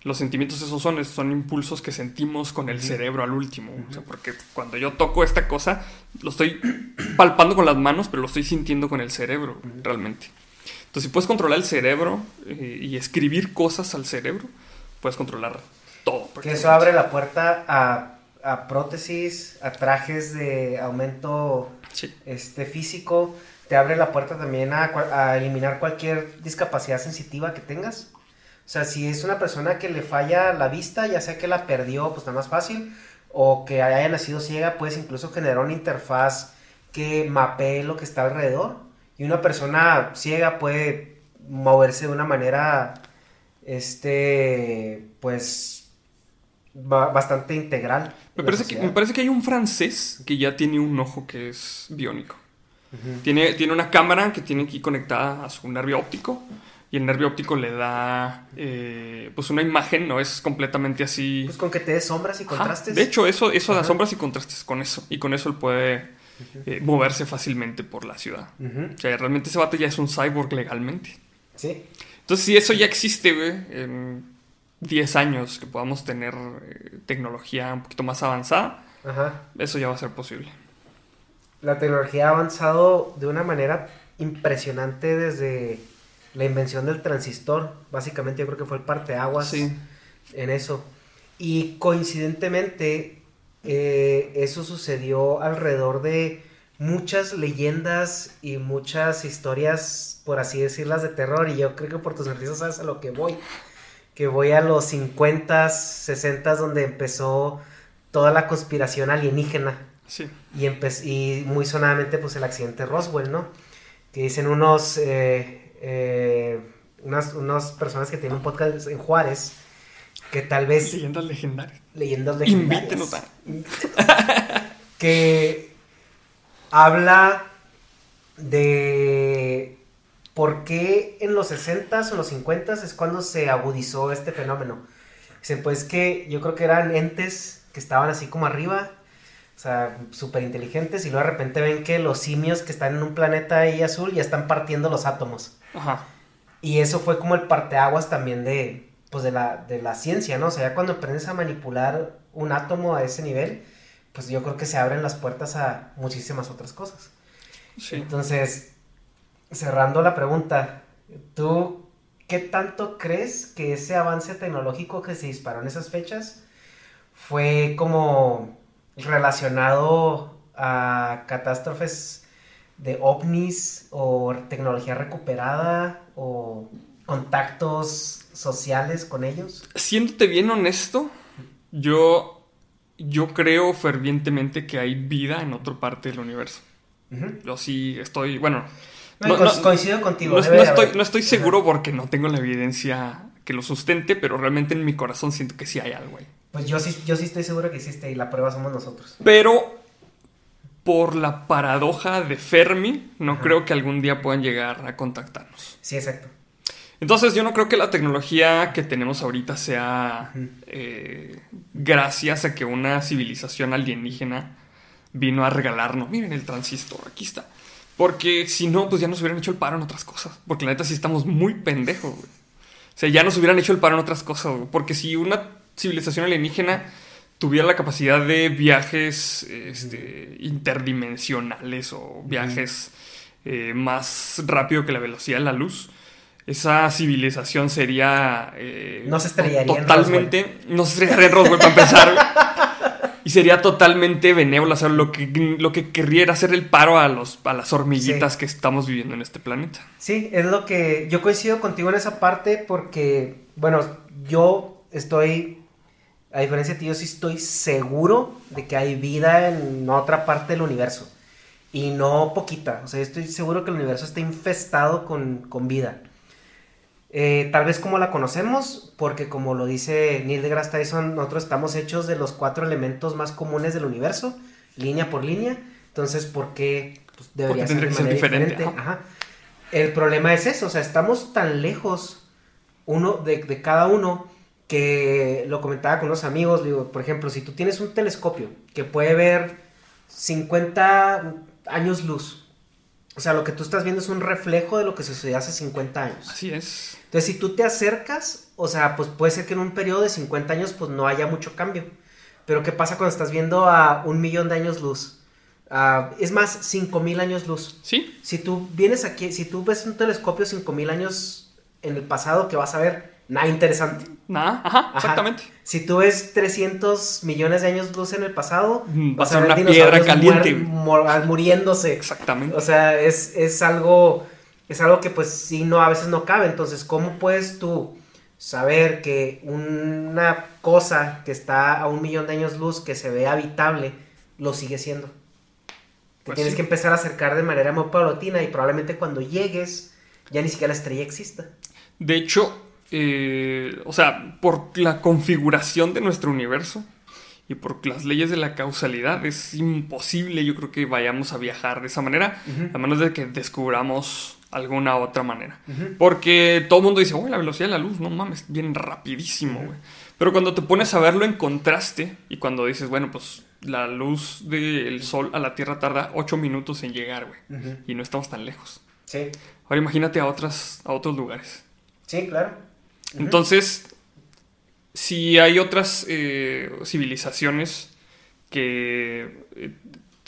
los sentimientos esos son, son impulsos que sentimos con el cerebro al último. O sea, porque cuando yo toco esta cosa, lo estoy palpando con las manos, pero lo estoy sintiendo con el cerebro, realmente. Entonces, si puedes controlar el cerebro eh, y escribir cosas al cerebro, puedes controlar todo.
Que eso abre la puerta a, a prótesis, a trajes de aumento
Sí.
este, físico. Te abre la puerta también a, a eliminar cualquier discapacidad sensitiva que tengas. O sea, si es una persona que le falla la vista, ya sea que la perdió, pues está más fácil, o que haya nacido ciega, puedes incluso generar una interfaz que mapee lo que está alrededor. Y una persona ciega puede moverse de una manera, este, pues, ba- bastante integral.
Me parece, que, me parece que hay un francés que ya tiene un ojo que es biónico. tiene, tiene una cámara que tiene aquí conectada a su nervio óptico. Y el nervio óptico le da eh, pues una imagen, no es completamente así.
Pues con que te des sombras y contrastes.
De hecho, eso, eso da sombras y contrastes con eso. Y con eso él puede eh, moverse fácilmente por la ciudad. O sea, realmente ese vato ya es un cyborg legalmente.
Sí.
Entonces, si eso ya existe, güey, en 10 años que podamos tener eh, tecnología un poquito más avanzada,
Ajá.
eso ya va a ser posible.
La tecnología ha avanzado de una manera impresionante desde la invención del transistor. Básicamente yo creo que fue el parteaguas
Sí.
en eso. Y coincidentemente eh, eso sucedió alrededor de muchas leyendas y muchas historias, por así decirlas, de terror. Y yo creo que por tus sonrisas sabes a lo que voy. Que voy a los 50, 60 donde empezó toda la conspiración alienígena.
Sí.
Y, y muy sonadamente, pues el accidente Roswell, ¿no? Que dicen unos, eh, eh, unas, unas personas que tienen un podcast en Juárez, que tal vez
Leyendas legendarias.
leyendas legendarias.
Invítenos a-
que habla de por qué en los 60s o los 50s es cuando se agudizó este fenómeno. Dicen, pues que yo creo que eran entes que estaban así como arriba, o sea, súper inteligentes, y luego de repente ven que los simios que están en un planeta ahí azul ya están partiendo los átomos.
Ajá.
Y eso fue como el parteaguas también de, pues de la, de la ciencia, ¿no? O sea, ya cuando aprendes a manipular un átomo a ese nivel, pues yo creo que se abren las puertas a muchísimas otras cosas.
Sí.
Entonces, cerrando la pregunta, ¿tú qué tanto crees que ese avance tecnológico que se disparó en esas fechas fue como relacionado a catástrofes de ovnis o tecnología recuperada o contactos sociales con ellos?
Siéndote bien honesto, yo, yo creo fervientemente que hay vida en otra parte del universo. Yo sí estoy, bueno...
No, coincido contigo.
No, estoy, no estoy, seguro porque no tengo la evidencia que lo sustente, pero realmente en mi corazón siento que sí hay algo ahí.
Pues yo sí, yo sí estoy seguro que existe y la prueba somos nosotros.
Pero por la paradoja de Fermi, no creo que algún día puedan llegar a contactarnos.
Sí, exacto.
Entonces yo no creo que la tecnología que tenemos ahorita sea eh, gracias a que una civilización alienígena vino a regalarnos, miren el transistor, aquí está. Porque si no, pues ya nos hubieran hecho el paro en otras cosas. Porque la neta sí estamos muy pendejos, güey. Sea, ya nos hubieran hecho el paro en otras cosas, güey. Porque si una civilización alienígena tuviera la capacidad de viajes este, interdimensionales o viajes eh, más rápido que la velocidad de la luz, esa civilización sería...
Eh, no se estrellaría
Totalmente... no se estrellaría en Roswell para empezar. Y sería totalmente benévola. Sea, lo que, lo que querría era hacer el paro a, los, a las hormiguitas que estamos viviendo en este planeta.
Sí, es lo que... Yo coincido contigo en esa parte porque, bueno, yo estoy a diferencia de ti, yo sí estoy seguro de que hay vida en otra parte del universo. Y no poquita. O sea, estoy seguro que el universo está infestado con, vida. Eh, tal vez como la conocemos, porque como lo dice Neil deGrasse Tyson, nosotros estamos hechos de los cuatro elementos más comunes del universo, línea por línea. Entonces, ¿por qué pues, debería ser, de diferente? El problema es eso, o sea, estamos tan lejos uno de, de cada uno que lo comentaba con unos amigos, digo, por ejemplo, si tú tienes un telescopio que puede ver 50 años luz, o sea, lo que tú estás viendo es un reflejo de lo que sucedió hace 50 años.
Así es.
Entonces, si tú te acercas, o sea, pues puede ser que en un periodo de 50 años pues no haya mucho cambio. Pero ¿qué pasa cuando estás viendo a un millón de años luz? Uh, es más, 5000 años luz.
Sí.
Si tú vienes aquí, si tú ves un telescopio 5000 años en el pasado, que vas a ver? nada interesante.
Nada, ajá, exactamente.
Si tú ves 300 millones de años luz en el pasado,
mm, vas a ver una piedra caliente
muriéndose.
Exactamente.
O sea, es, es, algo es algo que pues sí no a veces no cabe, entonces ¿cómo puedes tú saber que una cosa que está a un millón de años luz que se ve habitable lo sigue siendo? Te pues tienes que empezar a acercar de manera muy paulatina y probablemente cuando llegues ya ni siquiera la estrella exista.
De hecho, eh, o sea, por la configuración de nuestro universo y por las leyes de la causalidad, es imposible, yo creo que vayamos a viajar de esa manera, a menos de que descubramos alguna otra manera. Porque todo el mundo dice, la velocidad de la luz, no mames, bien rapidísimo, güey. Pero cuando te pones a verlo en contraste y cuando dices, bueno, pues la luz del sol a la Tierra tarda 8 minutos en llegar, güey. Y no estamos tan lejos.
Sí.
Ahora imagínate a, otras, a otros lugares.
Sí, claro.
Entonces, si hay otras eh, civilizaciones que eh,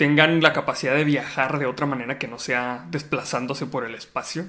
tengan la capacidad de viajar de otra manera que no sea desplazándose por el espacio,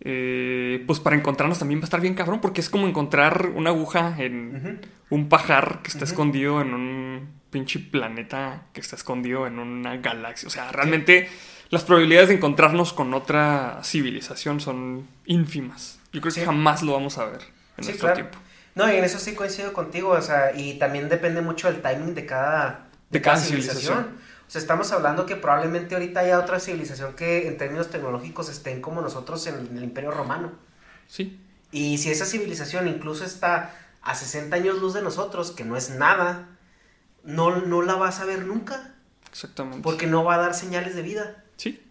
eh, pues para encontrarnos también va a estar bien cabrón, porque es como encontrar una aguja en un pajar que está escondido en un pinche planeta que está escondido en una galaxia. O sea, realmente las probabilidades de encontrarnos con otra civilización son ínfimas. Yo creo que jamás lo vamos a ver en nuestro tiempo.
No, y en eso sí coincido contigo, o sea, y también depende mucho del timing de cada,
de, cada, civilización.
O sea, estamos hablando que probablemente ahorita haya otra civilización que en términos tecnológicos estén como nosotros en el Imperio Romano.
Sí.
Y si esa civilización incluso está a 60 años luz de nosotros, que no es nada, no, no la vas a ver nunca.
Exactamente.
Porque no va a dar señales de vida.
Sí.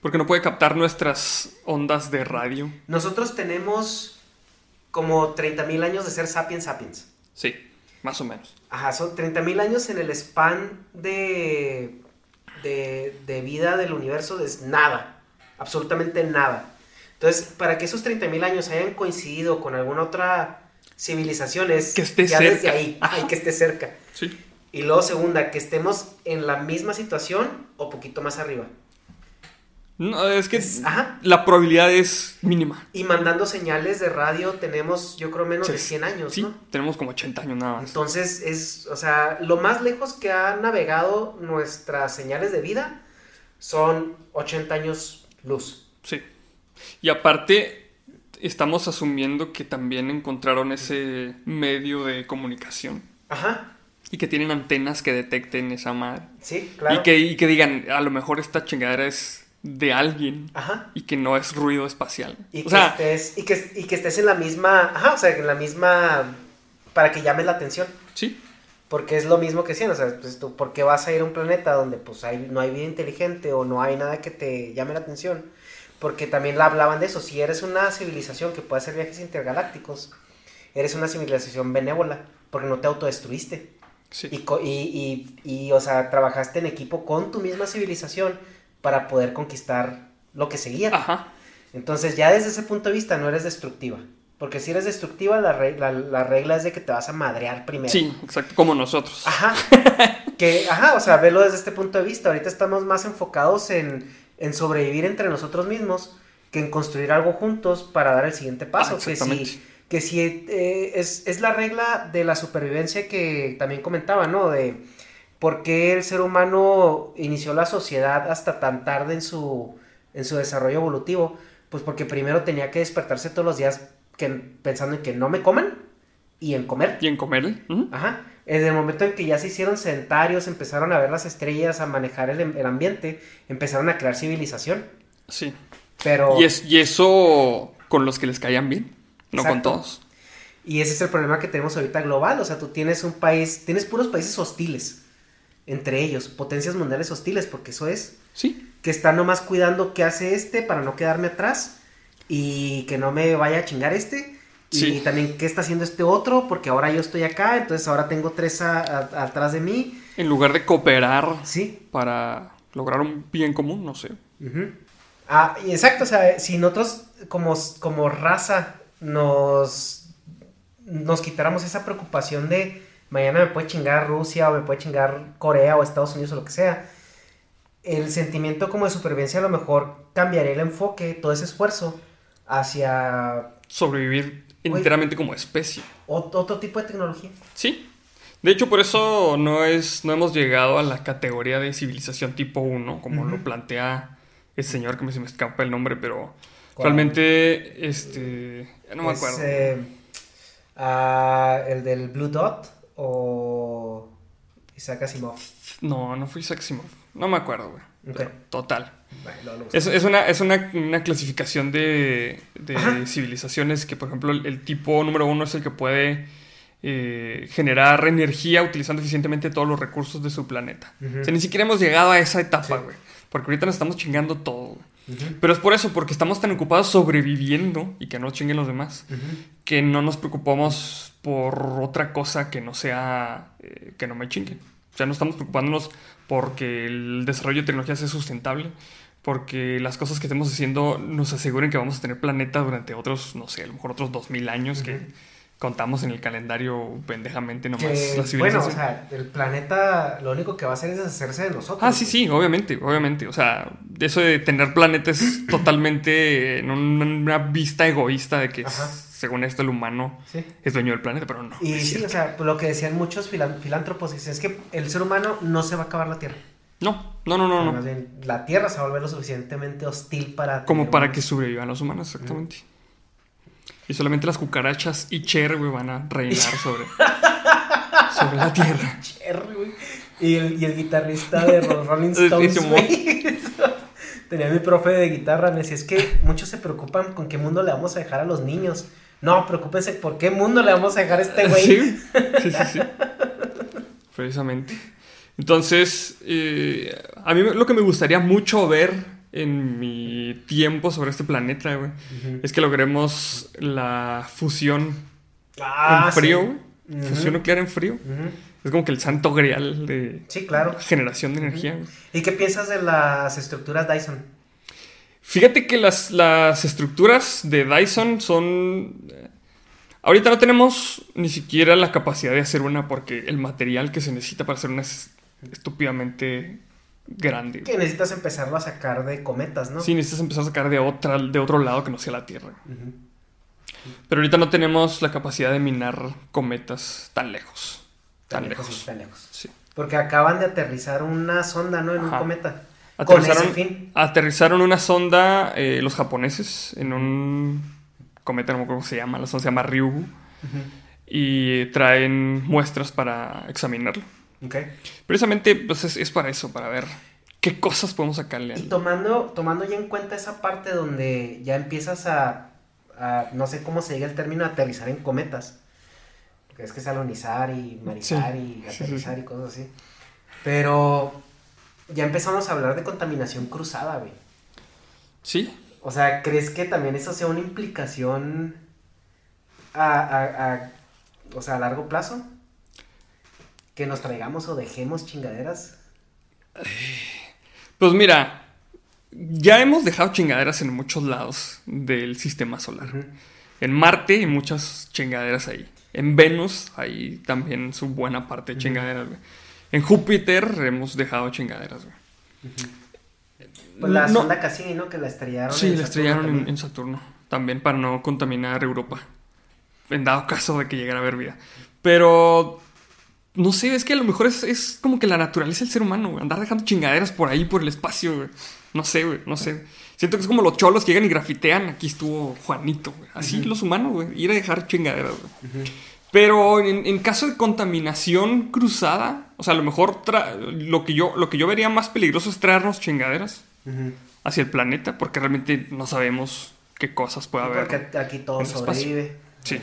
Porque no puede captar nuestras ondas de radio.
Nosotros tenemos como 30.000 años de ser sapiens sapiens.
Sí, más o menos.
Ajá, son 30.000 años en el span de, de, vida del universo es nada, absolutamente nada. Entonces, para que esos 30.000 años hayan coincidido con alguna otra civilización es
que esté ya cerca. desde
ahí, que esté cerca.
Sí.
Y luego segunda, que estemos en la misma situación o poquito más arriba.
No, es que la probabilidad es mínima.
Y mandando señales de radio tenemos, yo creo, menos de 100 años,
sí, tenemos como 80 años nada más.
Entonces, es, o sea, lo más lejos que han navegado nuestras señales de vida son 80 años luz.
Sí. Y aparte, estamos asumiendo que también encontraron ese medio de comunicación.
Ajá.
Y que tienen antenas que detecten esa madre.
Sí, claro.
Y que, y que digan, a lo mejor esta chingadera es de alguien.
Ajá.
Y que no es ruido espacial.
Y,
o
que
sea,
estés, y, que, y que estés en la misma. Ajá, o sea, en la misma. Para que llames la atención.
sí.
Porque es lo mismo que decían, o sea, pues tú, ¿por qué vas a ir a un planeta donde pues hay, no hay vida inteligente o no hay nada que te llame la atención? Porque también la hablaban de eso, si eres una civilización que puede hacer viajes intergalácticos, eres una civilización benévola, porque no te autodestruiste.
Sí.
Y, y, y, y, o sea, trabajaste en equipo con tu misma civilización para poder conquistar lo que seguía.
Ajá.
Entonces ya desde ese punto de vista no eres destructiva. Porque si eres destructiva, la, re- la, la regla es de que te vas a madrear primero.
Sí, exacto, como nosotros.
Ajá. que, ajá, o sea, verlo desde este punto de vista. Ahorita estamos más enfocados en, en sobrevivir entre nosotros mismos que en construir algo juntos para dar el siguiente paso.
Ah,
que
exactamente.
si, que si eh, es, es la regla de la supervivencia que también comentaba, ¿no? De por qué el ser humano inició la sociedad hasta tan tarde en su, en su desarrollo evolutivo. Pues porque primero tenía que despertarse todos los días que, pensando en que no me coman y en comer.
Y en comer. Ujú.
Ajá. En el momento en que ya se hicieron sedentarios, empezaron a ver las estrellas, a manejar el, el ambiente, empezaron a crear civilización.
Sí.
Pero.
Y, es, y eso con los que les caían bien, no con todos.
Y ese es el problema que tenemos ahorita global. O sea, tú tienes un país, tienes puros países hostiles entre ellos, potencias mundiales hostiles, porque eso es.
Sí.
Que están nomás cuidando qué hace este para no quedarme atrás y que no me vaya a chingar este. Y
Sí.
también qué está haciendo este otro, porque ahora yo estoy acá, entonces ahora tengo tres a- a- atrás de mí.
En lugar de cooperar
Sí,
para lograr un bien común, no sé.
Ah, y exacto, o sea, si nosotros como, como raza nos, nos quitáramos esa preocupación de mañana me puede chingar Rusia o me puede chingar Corea o Estados Unidos o lo que sea, el sentimiento como de supervivencia a lo mejor cambiaría el enfoque, todo ese esfuerzo hacia
Sobrevivir
Oye.
enteramente como especie.
ot- otro tipo de tecnología.
Sí. De hecho, por eso no es no hemos llegado a la categoría de civilización tipo 1, como lo plantea el señor que me, se me escapa el nombre, pero
¿Cuál?
realmente este ya no me acuerdo.
eh, ah, el del Blue Dot o Isaac Asimov.
No, no fue Isaac Asimov. No me acuerdo, güey.
Ok.
Pero Total. Es, es una, es una, una clasificación de, civilizaciones que, por ejemplo, el, el tipo número uno es el que puede eh, generar energía utilizando eficientemente todos los recursos de su planeta. O sea, ni siquiera hemos llegado a esa etapa, güey. Porque ahorita nos estamos chingando todo, güey. Pero es por eso, porque estamos tan ocupados sobreviviendo y que no chinguen los demás, que no nos preocupamos por otra cosa que no sea eh, que no me chinguen. O sea, no estamos preocupándonos porque el desarrollo de tecnología sea sustentable, porque las cosas que estemos haciendo nos aseguren que vamos a tener planeta durante otros, no sé, a lo mejor otros 2000 años que contamos en el calendario pendejamente nomás
Que,
la
bueno, o sea, el planeta lo único que va a hacer es deshacerse de nosotros.
Ah, sí, sí, obviamente, obviamente. O sea, eso de tener planetas totalmente en un- una vista egoísta de que
Ajá.
según esto el humano
Sí.
es dueño del planeta, pero no.
Y sí, o sea, lo que decían muchos filan- filántropos es que el ser humano no se va a acabar la Tierra.
No, no, no, no, no.
bien, la Tierra se va a volver lo suficientemente hostil para...
Como para
humanos.
que sobrevivan los humanos, exactamente. Y solamente las cucarachas y Cher, güey, van a reinar sobre, sobre la Tierra.
Cherry, güey. Y el, y el guitarrista de los Rolling Stones. Tenía mi profe de guitarra, me decía, es que muchos se preocupan con qué mundo le vamos a dejar a los niños. No, preocúpense, ¿por qué mundo le vamos a dejar a este güey?
Sí, sí, sí, sí. Precisamente. Entonces, eh, a mí lo que me gustaría mucho ver en mi tiempo sobre este planeta, güey, es que logremos la fusión
Ah,
en frío,
sí.
güey.
Ujú.
Fusión nuclear en frío. Es como que el santo grial de
Sí, claro.
generación de energía. güey.
¿Y qué piensas de las estructuras Dyson?
Fíjate que las, las estructuras de Dyson son... eh, Ahorita no tenemos ni siquiera la capacidad de hacer una porque el material que se necesita para hacer una es estúpidamente grande.
Que necesitas empezarlo a sacar de cometas, ¿no?
Sí, necesitas empezar a sacar de, otra, de otro lado que no sea la Tierra. Pero ahorita no tenemos la capacidad de minar cometas tan lejos. Tan, lejos.
tan lejos.
Sí.
Porque acaban de aterrizar una sonda, ¿no? En un cometa.
Aterrizaron,
ese fin.
aterrizaron una sonda eh, los japoneses en un cometa, no me acuerdo cómo se llama, la sonda se llama Ryugu. Y traen muestras para examinarlo. Precisamente pues, es, es para eso, para ver qué cosas podemos sacarle.
Y tomando, tomando ya en cuenta esa parte donde ya empiezas a, a- no sé cómo se diga el término, aterrizar en cometas. Porque es que es alonizar y marizar
Sí,
y
sí,
aterrizar
sí.
y cosas así. Pero ya empezamos a hablar de contaminación cruzada, güey.
Sí,
O sea, ¿crees que también eso sea una implicación a, a- a- o sea, a largo plazo? Que nos traigamos o dejemos chingaderas.
Pues mira, ya hemos dejado chingaderas en muchos lados del sistema solar. En Marte hay muchas chingaderas ahí. En Venus hay también su buena parte de chingaderas, güey. En Júpiter hemos dejado chingaderas, güey.
Pues la
No.
sonda Cassini, ¿no? Que la estrellaron.
Sí,
en
la
Saturno
estrellaron
también.
en Saturno. También para no contaminar Europa. En dado caso de que llegara a haber vida. Pero. No sé, es que a lo mejor es, es como que la naturaleza del ser humano, güey. Andar dejando chingaderas por ahí, por el espacio, güey. No sé, güey, no sé. Siento que es como los cholos que llegan y grafitean. Aquí estuvo Juanito, güey. Así los humanos, güey. Ir a dejar chingaderas, güey. Pero en, en caso de contaminación cruzada, o sea, a lo mejor lo, que yo, lo que yo vería más peligroso es traernos chingaderas hacia el planeta, porque realmente no sabemos qué cosas puede haber.
Porque aquí todo sobrevive.
Sí.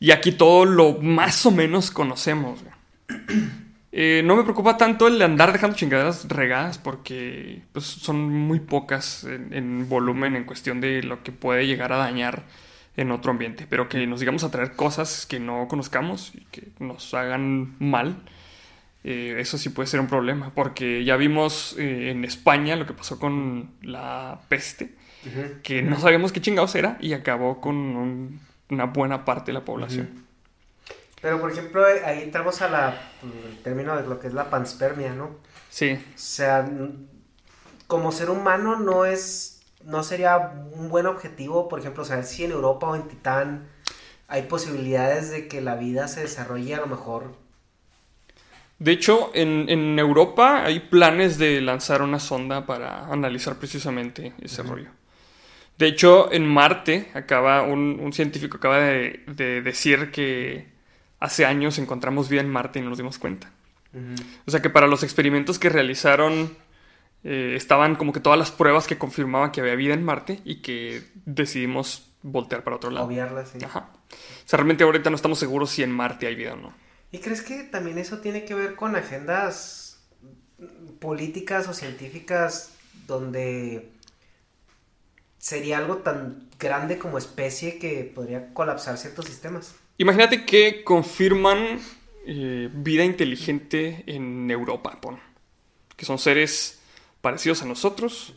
Y aquí todo lo más o menos conocemos. Eh, no me preocupa tanto el andar dejando chingaderas regadas porque pues, son muy pocas en, en volumen en cuestión de lo que puede llegar a dañar en otro ambiente. Pero que nos digamos a traer cosas que no conozcamos y que nos hagan mal. eh, eso sí puede ser un problema, porque ya vimos eh, en España lo que pasó con la peste, que no sabíamos qué chingados era y acabó con un- una buena parte de la población.
Pero, por ejemplo, ahí entramos a la, el término de lo que es la panspermia, ¿no?
Sí,
O sea, como ser humano no es, no sería un buen objetivo, por ejemplo, saber si en Europa o en Titán hay posibilidades de que la vida se desarrolle a lo mejor.
De hecho, en, en Europa hay planes de lanzar una sonda para analizar precisamente ese rollo. De hecho, en Marte acaba un, un científico acaba de, de decir que hace años encontramos vida en Marte y no nos dimos cuenta. O sea que para los experimentos que realizaron eh, estaban como que todas las pruebas que confirmaban que había vida en Marte y que decidimos voltear para otro lado.
Obviarla, sí.
Ajá. O sea, realmente ahorita no estamos seguros si en Marte hay vida o no.
¿Y crees que también eso tiene que ver con agendas políticas o científicas donde sería algo tan grande como especie que podría colapsar ciertos sistemas?
Imagínate que confirman eh, vida inteligente en Europa, pon. Que son seres parecidos a nosotros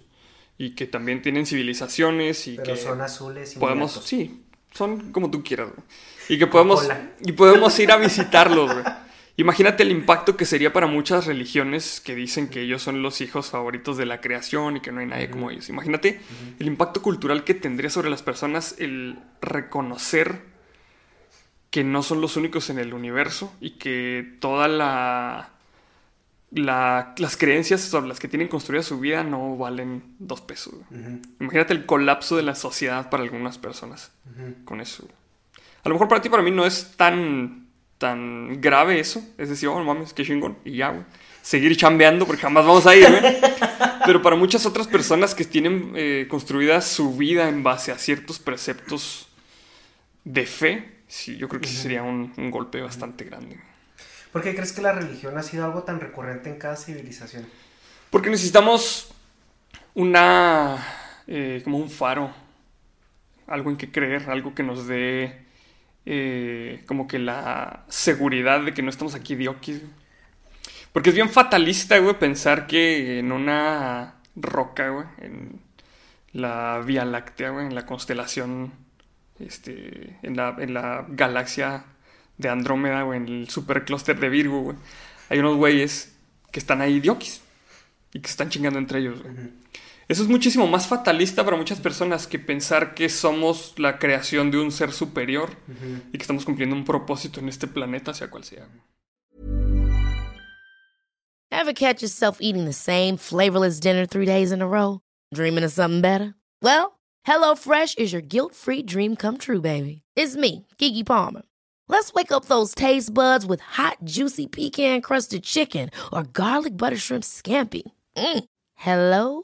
y que también tienen civilizaciones y
Pero
que
son azules y
podemos, sí, son como tú quieras, güey. Y que podemos y podemos ir a visitarlos, güey. Imagínate el impacto que sería para muchas religiones que dicen que ellos son los hijos favoritos de la creación y que no hay nadie como ellos. Imagínate el impacto cultural que tendría sobre las personas el reconocer que no son los únicos en el universo y que toda la, la- las creencias sobre las que tienen construida su vida no valen dos pesos. Imagínate el colapso de la sociedad para algunas personas con eso. A lo mejor para ti, para mí no es tan, tan grave eso. Es decir, oh, no mames, qué chingón. Y ya, güey. Seguir chambeando porque jamás vamos a ir, güey. Pero para muchas otras personas que tienen eh, construida su vida en base a ciertos preceptos de fe, sí, yo creo que sí sería un, un golpe bastante grande.
¿Por qué crees que la religión ha sido algo tan recurrente en cada civilización?
Porque necesitamos una. eh, como un faro. Algo en que creer, algo que nos dé. Eh, como que la seguridad de que no estamos aquí diokis. Porque es bien fatalista, güey, pensar que en una roca, güey, en la Vía Láctea, güey, en la constelación, este, en la, en la galaxia de Andrómeda, güey, en el superclúster de Virgo, güey, hay unos güeyes que están ahí diokis y que están chingando entre ellos, güey. Eso es muchísimo más fatalista para muchas personas que pensar que somos la creación de un ser superior y que estamos cumpliendo un propósito en este planeta, sea cual sea.
Ever catch yourself eating the same flavorless dinner three days in a row? Dreaming of something better? Well, HelloFresh is your guilt-free dream come true, baby. It's me, Kiki Palmer. Let's wake up those taste buds with hot, juicy pecan-crusted chicken or garlic butter shrimp scampi. Mm. Hello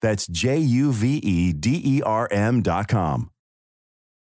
That's J U V E D E R M.com.